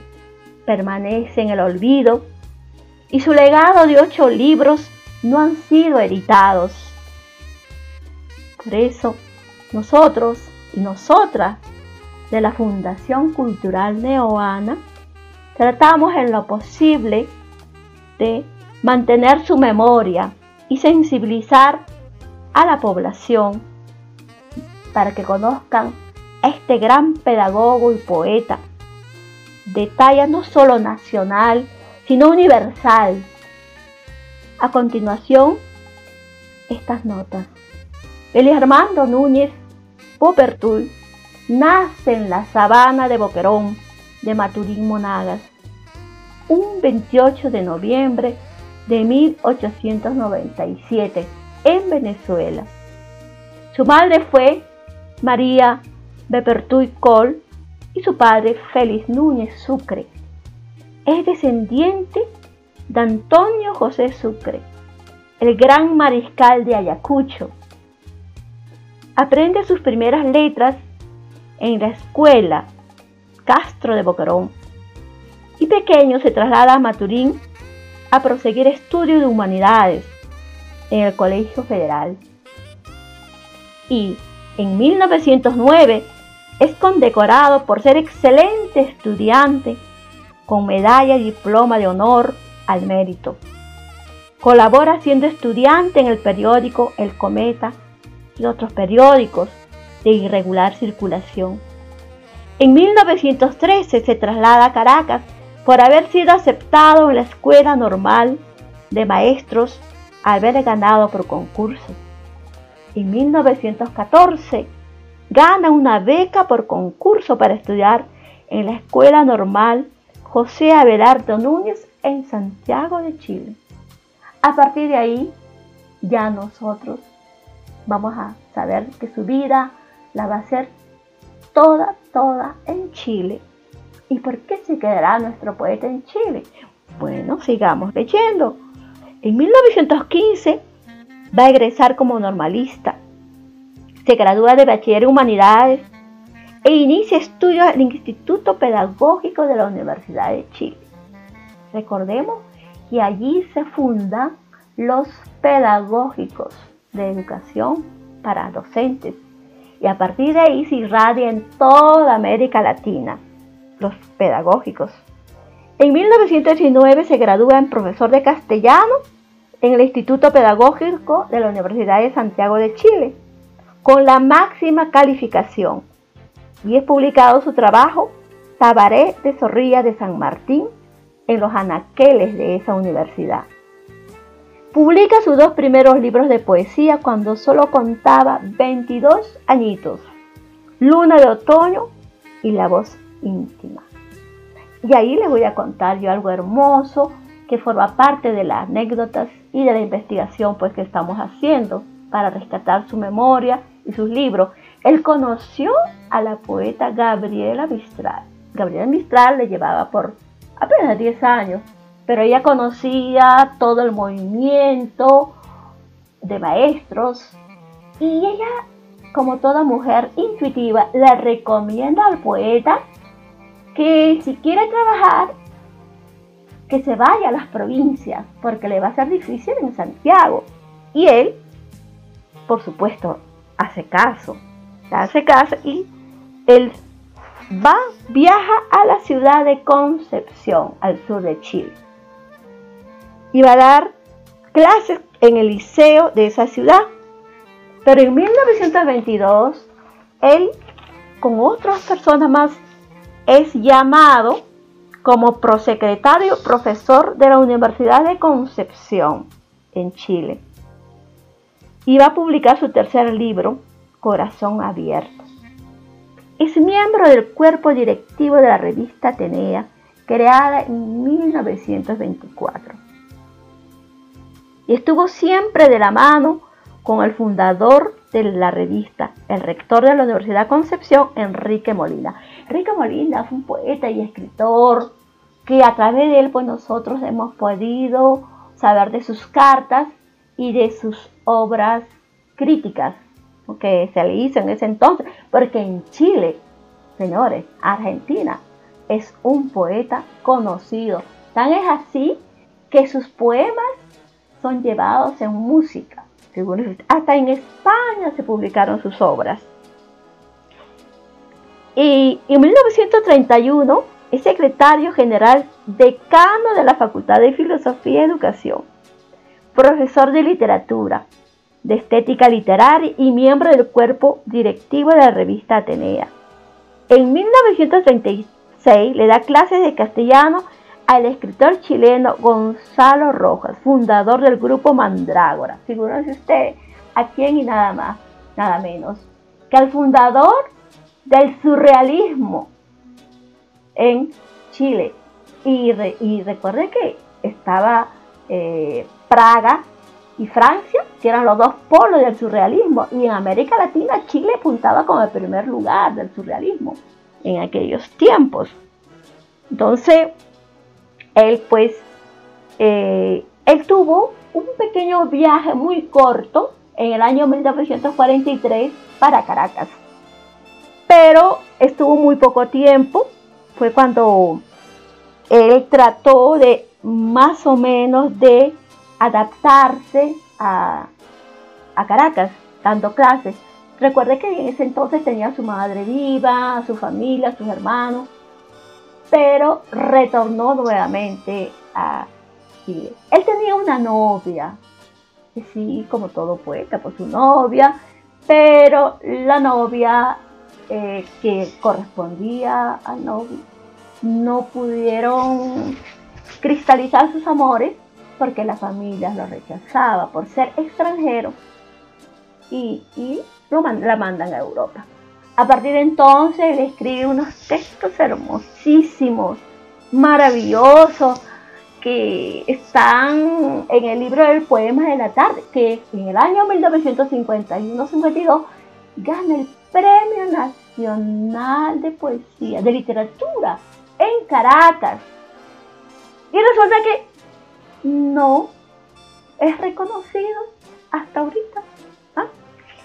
permanece en el olvido y su legado de ocho libros no han sido editados. Por eso, nosotros y nosotras de la Fundación Cultural Neoana tratamos en lo posible de mantener su memoria y sensibilizar a la población para que conozcan este gran pedagogo y poeta de talla no solo nacional, sino universal. A continuación, estas notas. Félix Armando Núñez Popertul nace en la sabana de Boquerón de Maturín Monagas un 28 de noviembre de 1897 en Venezuela. Su madre fue María Bepertuy Col y su padre Félix Núñez Sucre. Es descendiente de Antonio José Sucre, el gran mariscal de Ayacucho. Aprende sus primeras letras en la escuela Castro de Boquerón y pequeño se traslada a Maturín a proseguir estudios de humanidades en el Colegio Federal. Y en 1909 es condecorado por ser excelente estudiante con medalla y diploma de honor al mérito. Colabora siendo estudiante en el periódico El Cometa y otros periódicos de irregular circulación. En 1913 se traslada a Caracas por haber sido aceptado en la Escuela Normal de Maestros al haber ganado por concurso. En 1914 gana una beca por concurso para estudiar en la Escuela Normal José Abelardo Núñez en Santiago de Chile. A partir de ahí, ya nosotros vamos a saber que su vida la va a hacer toda, toda en Chile. ¿Y por qué se quedará nuestro poeta en Chile? Bueno, sigamos leyendo. En 1915 va a egresar como normalista. Se gradúa de bachiller en humanidades e inicia estudios en el Instituto Pedagógico de la Universidad de Chile. Recordemos que allí se fundan los pedagógicos de educación para docentes y a partir de ahí se irradia en toda América Latina los pedagógicos. En 1919 se gradúa en profesor de castellano en el Instituto Pedagógico de la Universidad de Santiago de Chile, con la máxima calificación. Y es publicado su trabajo Tabaré de Zorrilla de San Martín en los anaqueles de esa universidad. Publica sus dos primeros libros de poesía cuando solo contaba 22 añitos, Luna de Otoño y La Voz íntima. Y ahí les voy a contar yo algo hermoso que forma parte de las anécdotas y de la investigación pues que estamos haciendo para rescatar su memoria y sus libros. Él conoció a la poeta Gabriela Mistral. Gabriela Mistral le llevaba por apenas 10 años, pero ella conocía todo el movimiento de maestros y ella, como toda mujer intuitiva, le recomienda al poeta que si quiere trabajar que se vaya a las provincias, porque le va a ser difícil en Santiago. Y él, por supuesto, hace caso, hace caso y él va, viaja a la ciudad de Concepción, al sur de Chile. Y va a dar clases en el liceo de esa ciudad. Pero en 1922, él, con otras personas más, es llamado como prosecretario profesor de la Universidad de Concepción en Chile. Y va a publicar su tercer libro, Corazón Abierto. Es miembro del cuerpo directivo de la revista Atenea, creada en 1924. Y estuvo siempre de la mano con el fundador de la revista, el rector de la Universidad Concepción, Enrique Molina. Enrique Molina fue un poeta y escritor que a través de él pues nosotros hemos podido saber de sus cartas y de sus obras críticas que se le hizo en ese entonces, porque en Chile, señores, Argentina es un poeta conocido. Tan es así que sus poemas son llevados en música. Hasta en España se publicaron sus obras. Y en 1931 es secretario general decano de la Facultad de Filosofía y Educación, profesor de literatura, de estética literaria y miembro del cuerpo directivo de la revista Atenea. En 1936 le da clases de castellano al escritor chileno Gonzalo Rojas, fundador del grupo Mandrágora. Figúrense usted a quién y nada más, nada menos, que al fundador del surrealismo en Chile. Y, recuerde que estaba eh, Praga y Francia, que eran los dos polos del surrealismo. Y en América Latina Chile apuntaba como el primer lugar del surrealismo en aquellos tiempos. Entonces, él pues, eh, él tuvo un pequeño viaje muy corto en el año 1943 para Caracas. Pero estuvo muy poco tiempo. Fue cuando él trató de más o menos de adaptarse a, Caracas, dando clases. Recuerde que en ese entonces tenía a su madre viva, a su familia, a sus hermanos, pero retornó nuevamente a Chile. Él tenía una novia, sí, como todo poeta, por su novia, pero la novia eh, que correspondía al novio no pudieron cristalizar sus amores porque la familia lo rechazaba por ser extranjero y, lo la mandan a Europa. A partir de entonces él escribe unos textos hermosísimos, maravillosos, que están en el libro del poema de la tarde, que en el año 1951-52 gana el Premio Nacional de Poesía, de Literatura, en Caracas. Y resulta que no es reconocido hasta ahorita. ¿ah?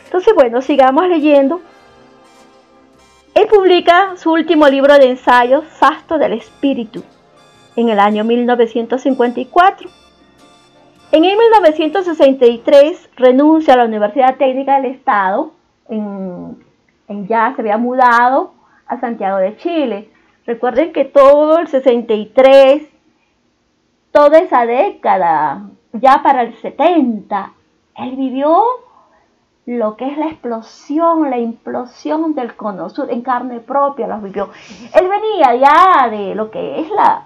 Entonces, bueno, sigamos leyendo. Él publica su último libro de ensayos, Fasto del Espíritu, en el año 1954. En 1963 renuncia a la Universidad Técnica del Estado, en, en ya se había mudado a Santiago de Chile. Recuerden que todo el 63 toda esa década, ya para el 70, él vivió lo que es la explosión, la implosión del cono en carne propia, lo vivió. Él venía ya de lo que es la...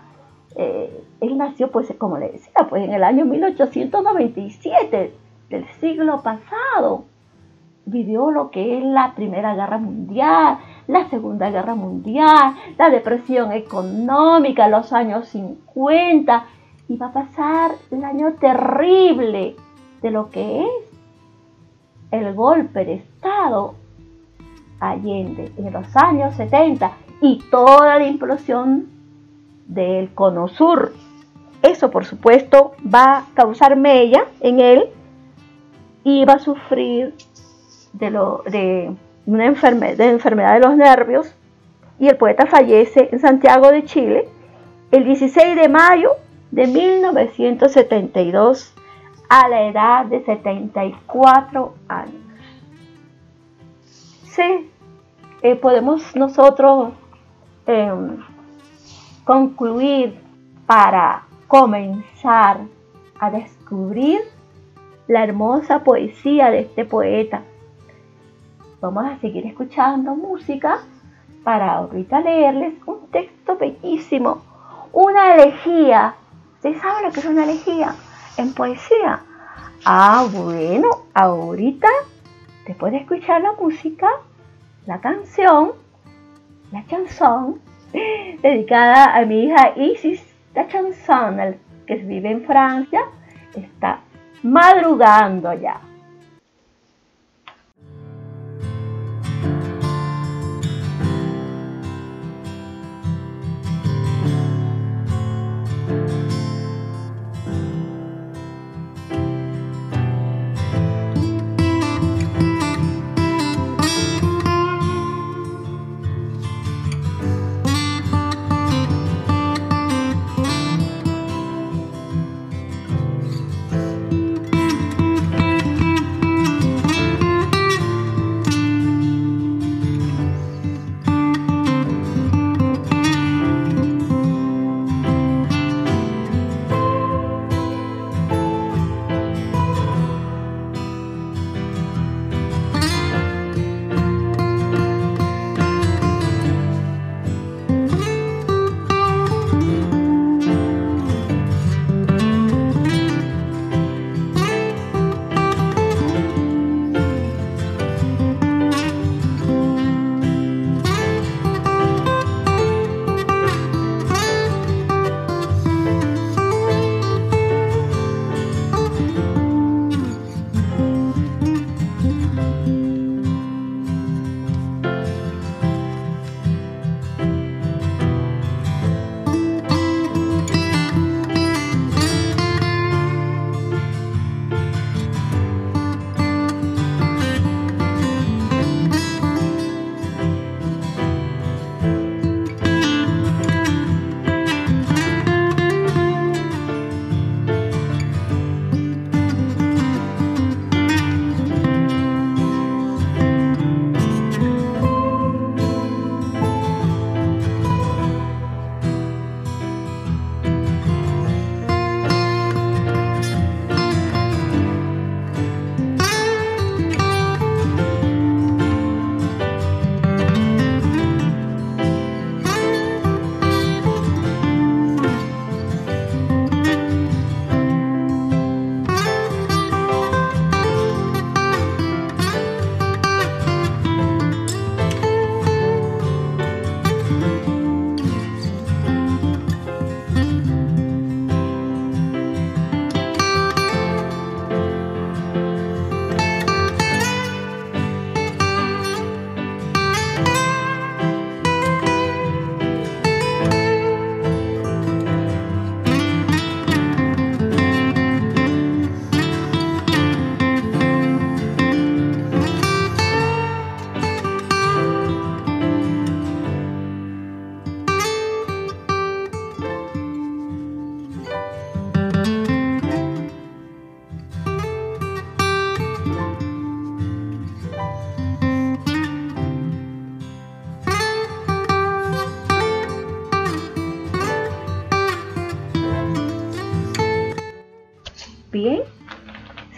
Eh, él nació, pues, como le decía, pues en el año 1897 del siglo pasado. Vivió lo que es la Primera Guerra Mundial, la Segunda Guerra Mundial, la depresión económica, los años 50, y va a pasar el año terrible de lo que es el golpe de Estado Allende en los años 70 y toda la implosión del cono sur. Eso, por supuesto, va a causar mella en él y va a sufrir de, lo, de una enfermedad, de enfermedad de los nervios. Y el poeta fallece en Santiago de Chile el 16 de mayo de 1972 a la edad de 74 años. Sí, eh, podemos nosotros em, concluir para comenzar a descubrir la hermosa poesía de este poeta. Vamos a seguir escuchando música para ahorita leerles un texto bellísimo, una elegía. ¿Ustedes saben lo que es una elegía en poesía? Ah, bueno, ahorita, después de escuchar la música, la canción, la chanson, dedicada a mi hija Isis, la chanson, que vive en Francia, está madrugando ya.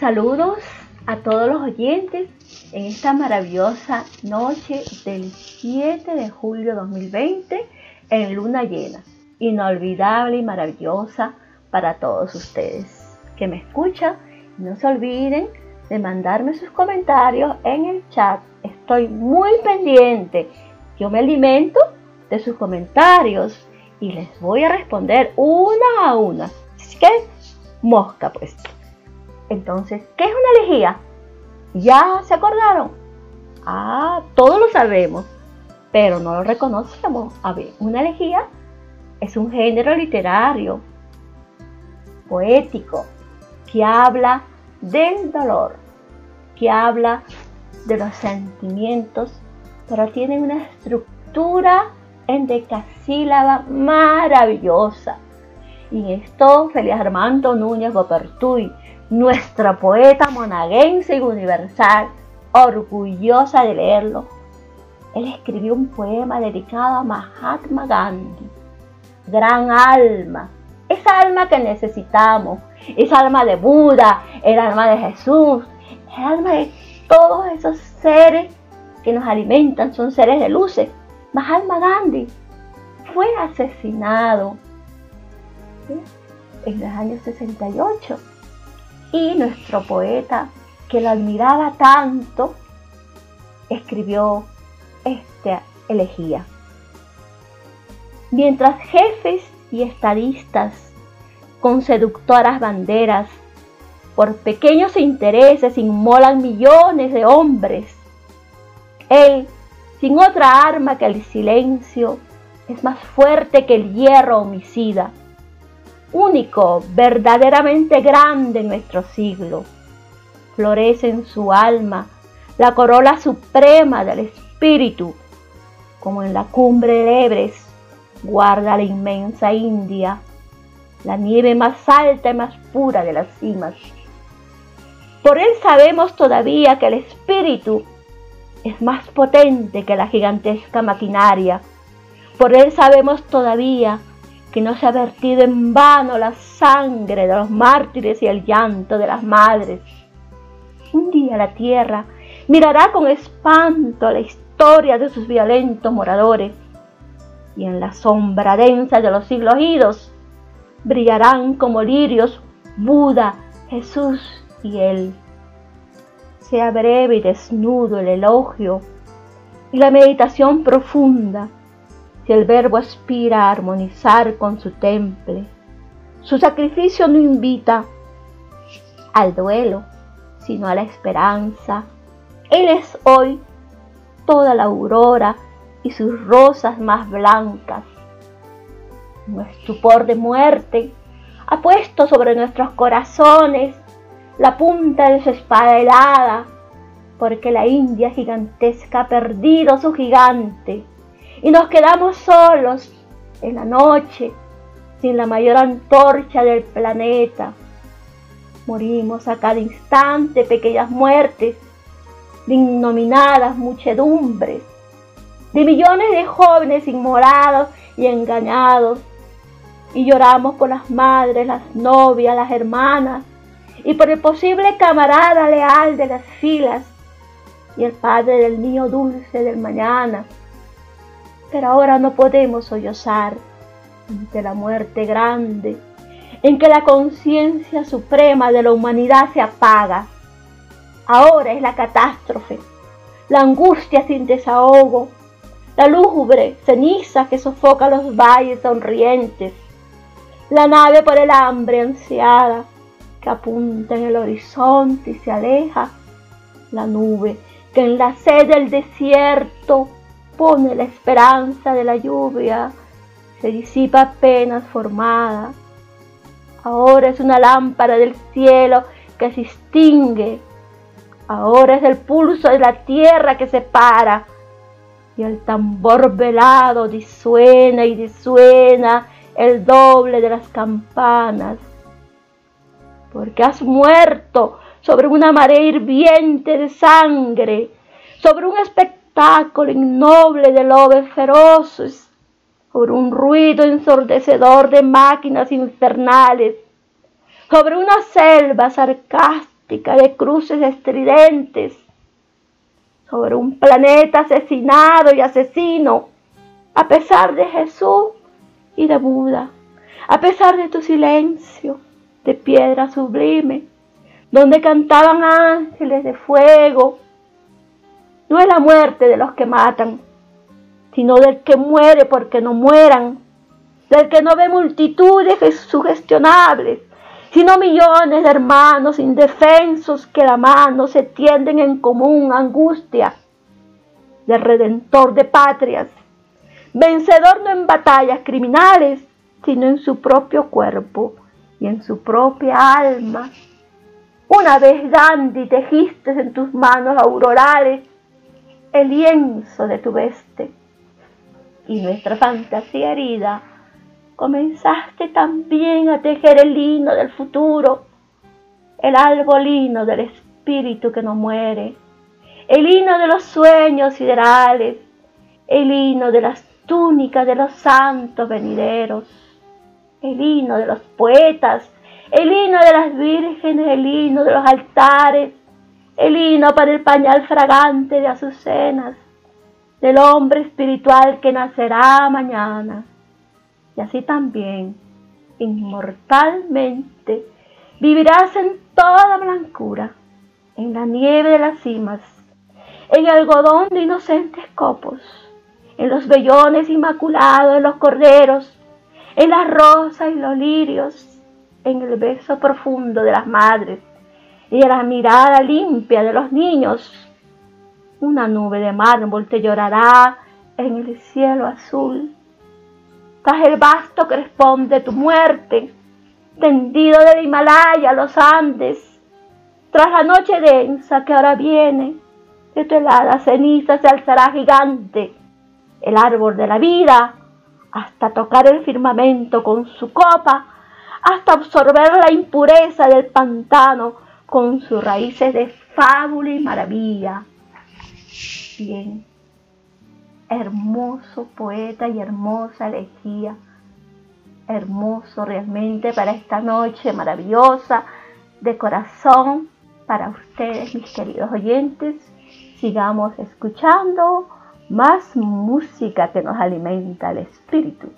Saludos a todos los oyentes en esta maravillosa noche del 7 de julio 2020 en luna llena. Inolvidable y maravillosa para todos ustedes que me escuchan. No se olviden de mandarme sus comentarios en el chat. Estoy muy pendiente. Yo me alimento de sus comentarios y les voy a responder una a una. Así que, mosca pues. Entonces, ¿qué es una elegía? ¿Ya se acordaron? Ah, todos lo sabemos, pero no lo reconocemos. A ver, una elegía es un género literario, poético, que habla del dolor, que habla de los sentimientos, pero tiene una estructura en decasílaba maravillosa Y esto, Feliz Armando Núñez Gopertuy, nuestra poeta monaguense y universal, orgullosa de leerlo, él escribió un poema dedicado a Mahatma Gandhi, gran alma, esa alma que necesitamos, esa alma de Buda, el alma de Jesús, el alma de todos esos seres que nos alimentan, son seres de luces. Mahatma Gandhi fue asesinado en los años 68 y nuestro poeta, que lo admiraba tanto, escribió esta elegía. Mientras jefes y estadistas con seductoras banderas por pequeños intereses inmolan millones de hombres, él, sin otra arma que el silencio, es más fuerte que el hierro homicida único, verdaderamente grande en nuestro siglo. Florece en su alma la corola suprema del espíritu, como en la cumbre de Ebres guarda la inmensa India, la nieve más alta y más pura de las cimas. Por él sabemos todavía que el espíritu es más potente que la gigantesca maquinaria. Por él sabemos todavía que no se ha vertido en vano la sangre de los mártires y el llanto de las madres. Un día la tierra mirará con espanto la historia de sus violentos moradores y en la sombra densa de los siglos idos brillarán como lirios Buda, Jesús y Él. Sea breve y desnudo el elogio y la meditación profunda si el verbo aspira a armonizar con su temple, su sacrificio no invita al duelo, sino a la esperanza. Él es hoy toda la aurora y sus rosas más blancas. Un estupor de muerte ha puesto sobre nuestros corazones la punta de su espada helada, porque la India gigantesca ha perdido su gigante y nos quedamos solos en la noche, sin la mayor antorcha del planeta. Morimos a cada instante pequeñas muertes de innominadas muchedumbres, de millones de jóvenes inmolados y engañados. Y lloramos por las madres, las novias, las hermanas, y por el posible camarada leal de las filas, y el padre del niño dulce del mañana pero ahora no podemos sollozar ante la muerte grande, en que la conciencia suprema de la humanidad se apaga. Ahora es la catástrofe, la angustia sin desahogo, la lúgubre ceniza que sofoca los valles sonrientes, la nave por el hambre ansiada que apunta en el horizonte y se aleja, la nube que en la sed del desierto pone la esperanza de la lluvia, se disipa apenas formada. Ahora es una lámpara del cielo que se extingue. Ahora es el pulso de la tierra que se para. Y el tambor velado disuena y disuena el doble de las campanas. Porque has muerto sobre una marea hirviente de sangre, sobre un espectáculo espectáculo innoble de lobos feroces, sobre un ruido ensordecedor de máquinas infernales, sobre una selva sarcástica de cruces estridentes, sobre un planeta asesinado y asesino, a pesar de Jesús y de Buda, a pesar de tu silencio de piedra sublime, donde cantaban ángeles de fuego, no es la muerte de los que matan, sino del que muere porque no mueran, del que no ve multitudes sugestionables, sino millones de hermanos indefensos que la mano se tienden en común angustia, del redentor de patrias, vencedor no en batallas criminales, sino en su propio cuerpo y en su propia alma. Una vez Gandhi tejiste en tus manos aurorales el lienzo de tu veste. Y nuestra fantasía herida comenzaste también a tejer el hino del futuro, el arbolino del espíritu que no muere, el hino de los sueños siderales, el hino de las túnicas de los santos venideros, el hino de los poetas, el hino de las vírgenes, el hino de los altares, el hino para el pañal fragante de azucenas, del hombre espiritual que nacerá mañana. Y así también, inmortalmente, vivirás en toda blancura, en la nieve de las cimas, en el algodón de inocentes copos, en los vellones inmaculados de los corderos, en las rosas y los lirios, en el beso profundo de las madres y la mirada limpia de los niños. Una nube de mármol te llorará en el cielo azul tras el vasto crespón de tu muerte, tendido del Himalaya a los Andes, tras la noche densa que ahora viene, de tu helada ceniza se alzará gigante el árbol de la vida, hasta tocar el firmamento con su copa, hasta absorber la impureza del pantano con sus raíces de fábula y maravilla. Bien, hermoso poeta y hermosa elegía, hermoso realmente para esta noche maravillosa de corazón para ustedes, mis queridos oyentes. Sigamos escuchando más música que nos alimenta el espíritu.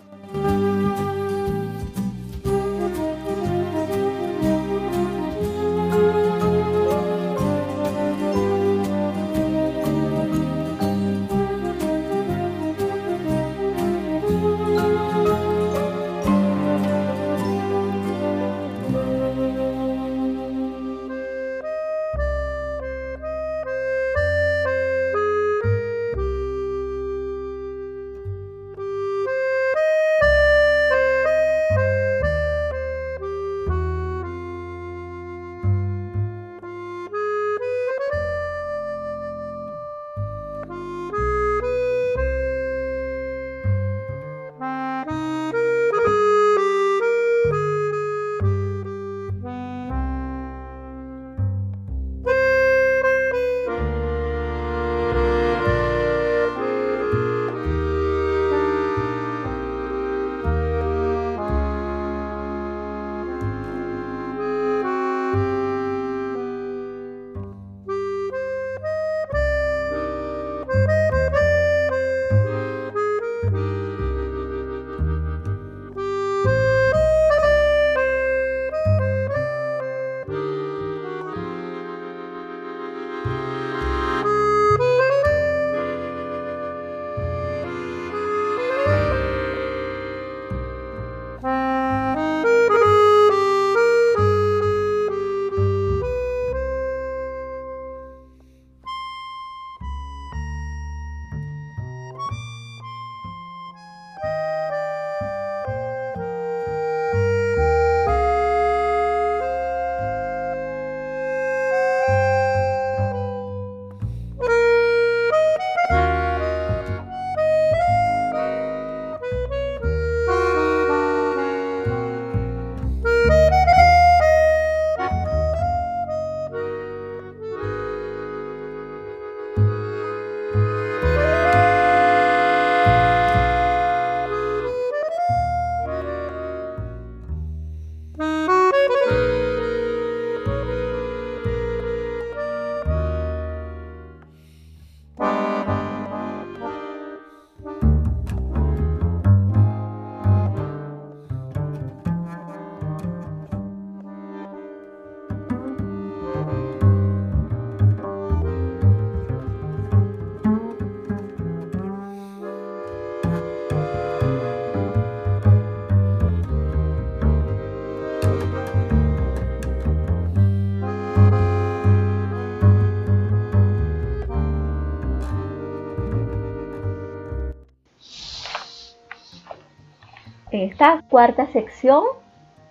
En esta cuarta sección,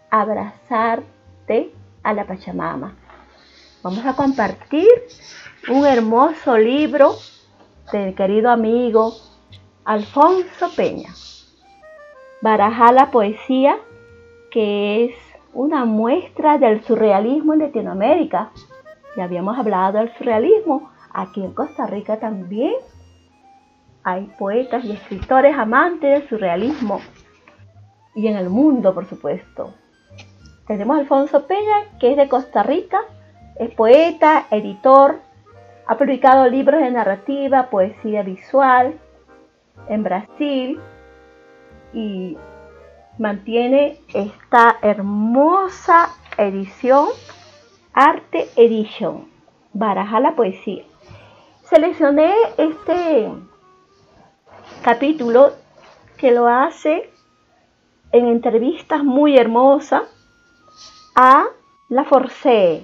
abrazarte a la Pachamama. Vamos a compartir un hermoso libro del querido amigo Alfonso Peña. barajar la poesía, que es una muestra del surrealismo en Latinoamérica. Ya habíamos hablado del surrealismo. Aquí en Costa Rica también hay poetas y escritores amantes del surrealismo. Y en el mundo, por supuesto. Tenemos Alfonso Peña, que es de Costa Rica, es poeta, editor, ha publicado libros de narrativa, poesía visual en Brasil y mantiene esta hermosa edición, Arte Edition, Baraja la Poesía. Seleccioné este capítulo que lo hace en entrevistas muy hermosas a La Forcé,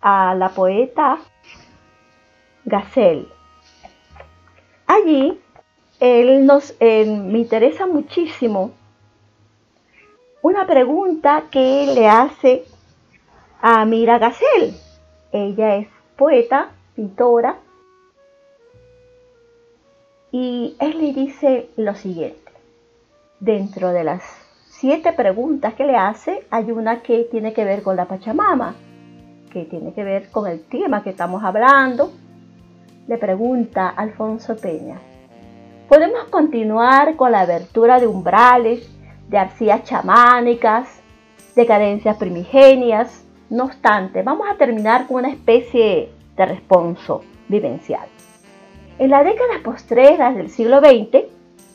a la poeta Gacel. Allí él nos, me interesa muchísimo una pregunta que le hace a Mira Gacel. Ella es poeta, pintora, y él le dice lo siguiente. Dentro de las siete preguntas que le hace, hay una que tiene que ver con la Pachamama, que tiene que ver con el tema que estamos hablando. Le pregunta Alfonso Peña, ¿podemos continuar con la abertura de umbrales de arcillas chamánicas, de cadencias primigenias. No obstante, vamos a terminar con una especie de responso vivencial. En las décadas postreras del siglo XX,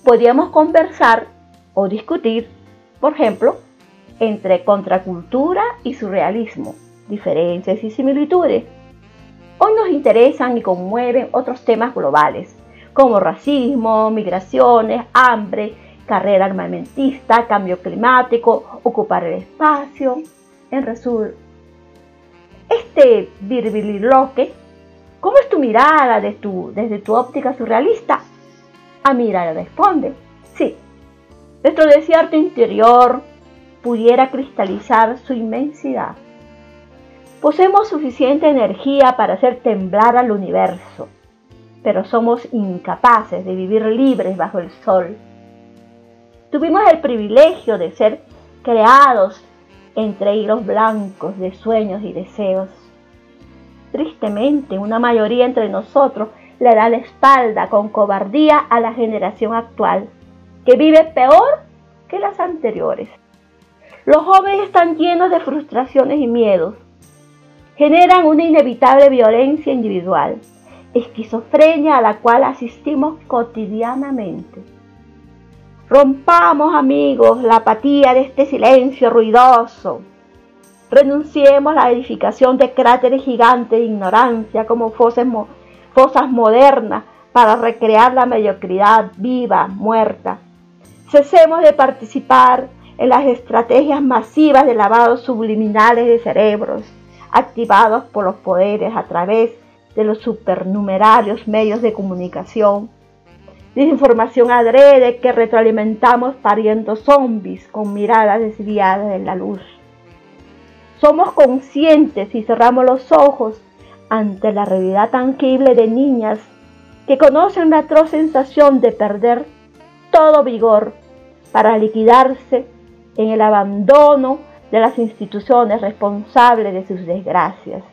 podíamos conversar o discutir, por ejemplo, entre contracultura y surrealismo, diferencias y similitudes. Hoy nos interesan y conmueven otros temas globales, como racismo, migraciones, hambre, carrera armamentista, cambio climático, ocupar el espacio. En resumen, este birbililoque, ¿cómo es tu mirada desde tu, óptica surrealista? A mirar responde, nuestro desierto interior pudiera cristalizar su inmensidad. Poseemos suficiente energía para hacer temblar al universo, pero somos incapaces de vivir libres bajo el sol Tuvimos el privilegio de ser creados entre hilos blancos de sueños y deseos. Tristemente, una mayoría entre nosotros le da la espalda con cobardía a la generación actual, que vive peor que las anteriores. Los jóvenes están llenos de frustraciones y miedos. Generan una inevitable violencia individual, esquizofrenia a la cual asistimos cotidianamente. Rompamos, amigos, la apatía de este silencio ruidoso. Renunciemos a la edificación de cráteres gigantes de ignorancia como fosas, fosas modernas para recrear la mediocridad viva, muerta. Cesemos de participar en las estrategias masivas de lavados subliminales de cerebros, activados por los poderes a través de los supernumerarios medios de comunicación desinformación adrede que retroalimentamos pariendo zombies con miradas desviadas de la luz. Somos conscientes y cerramos los ojos ante la realidad tangible de niñas que conocen la atroz sensación de perder todo vigor para liquidarse en el abandono de las instituciones responsables de sus desgracias.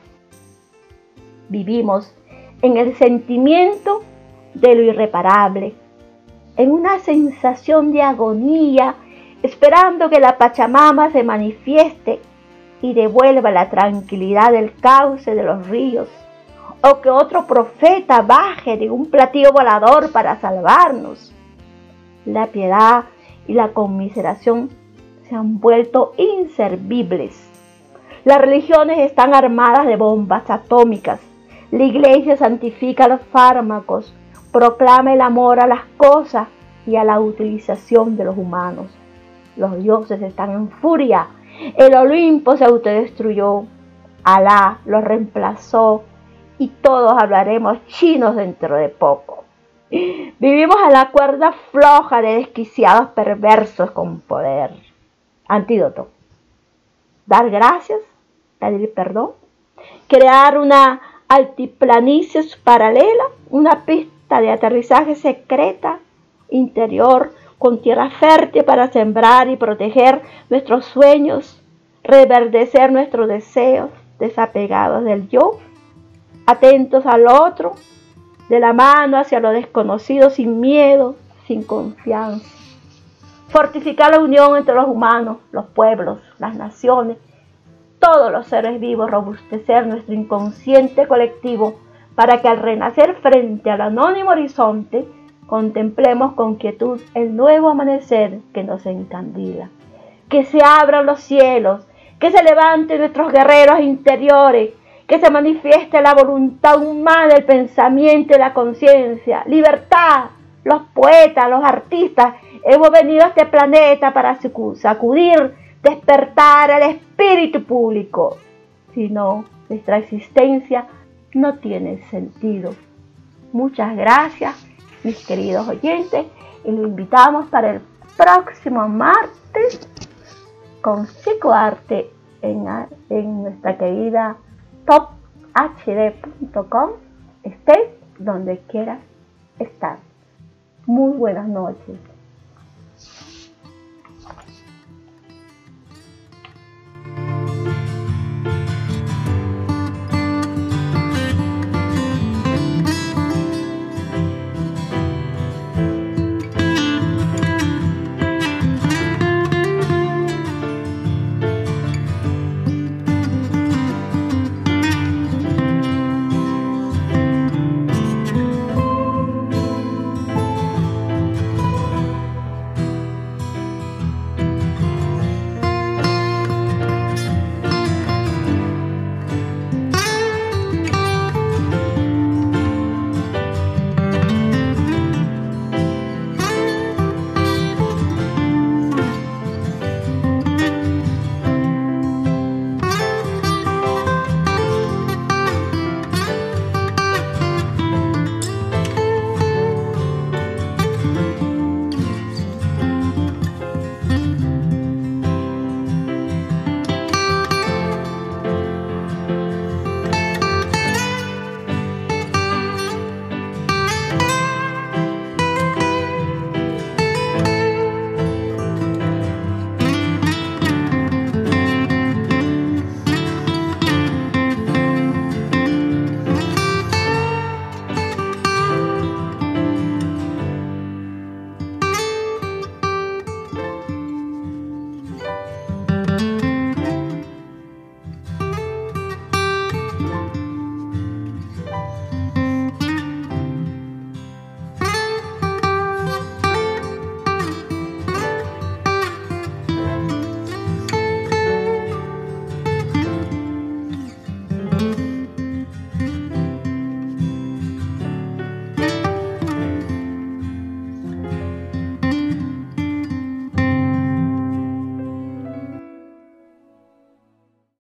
Vivimos en el sentimiento de lo irreparable, en una sensación de agonía, esperando que la Pachamama se manifieste y devuelva la tranquilidad del cauce de los ríos, o que otro profeta baje de un platillo volador para salvarnos. La piedad y la conmiseración se han vuelto inservibles. Las religiones están armadas de bombas atómicas. La iglesia santifica los fármacos, proclama el amor a las cosas y a la utilización de los humanos. Los dioses están en furia. El Olimpo se autodestruyó. Alá lo reemplazó y todos hablaremos chinos dentro de poco. Vivimos a la cuerda floja de desquiciados perversos con poder. Antídoto. Dar gracias, pedir perdón, crear una altiplanicie paralela, una pista de aterrizaje secreta interior con tierra fértil para sembrar y proteger nuestros sueños, reverdecer nuestros deseos, desapegados del yo, atentos al otro, de la mano hacia lo desconocido sin miedo, sin confianza. Fortificar la unión entre los humanos, los pueblos, las naciones, todos los seres vivos, robustecer nuestro inconsciente colectivo para que al renacer frente al anónimo horizonte contemplemos con quietud el nuevo amanecer que nos encandila. Que se abran los cielos, que se levanten nuestros guerreros interiores, que se manifieste la voluntad humana, el pensamiento y la conciencia. Libertad, los poetas, los artistas, hemos venido a este planeta para sacudir, despertar el espíritu público. Si no, nuestra existencia no tiene sentido. Muchas gracias, mis queridos oyentes, y los invitamos para el próximo martes con psicoarte en, en nuestra querida tophd.com. Estés donde quieras estar. Muy buenas noches.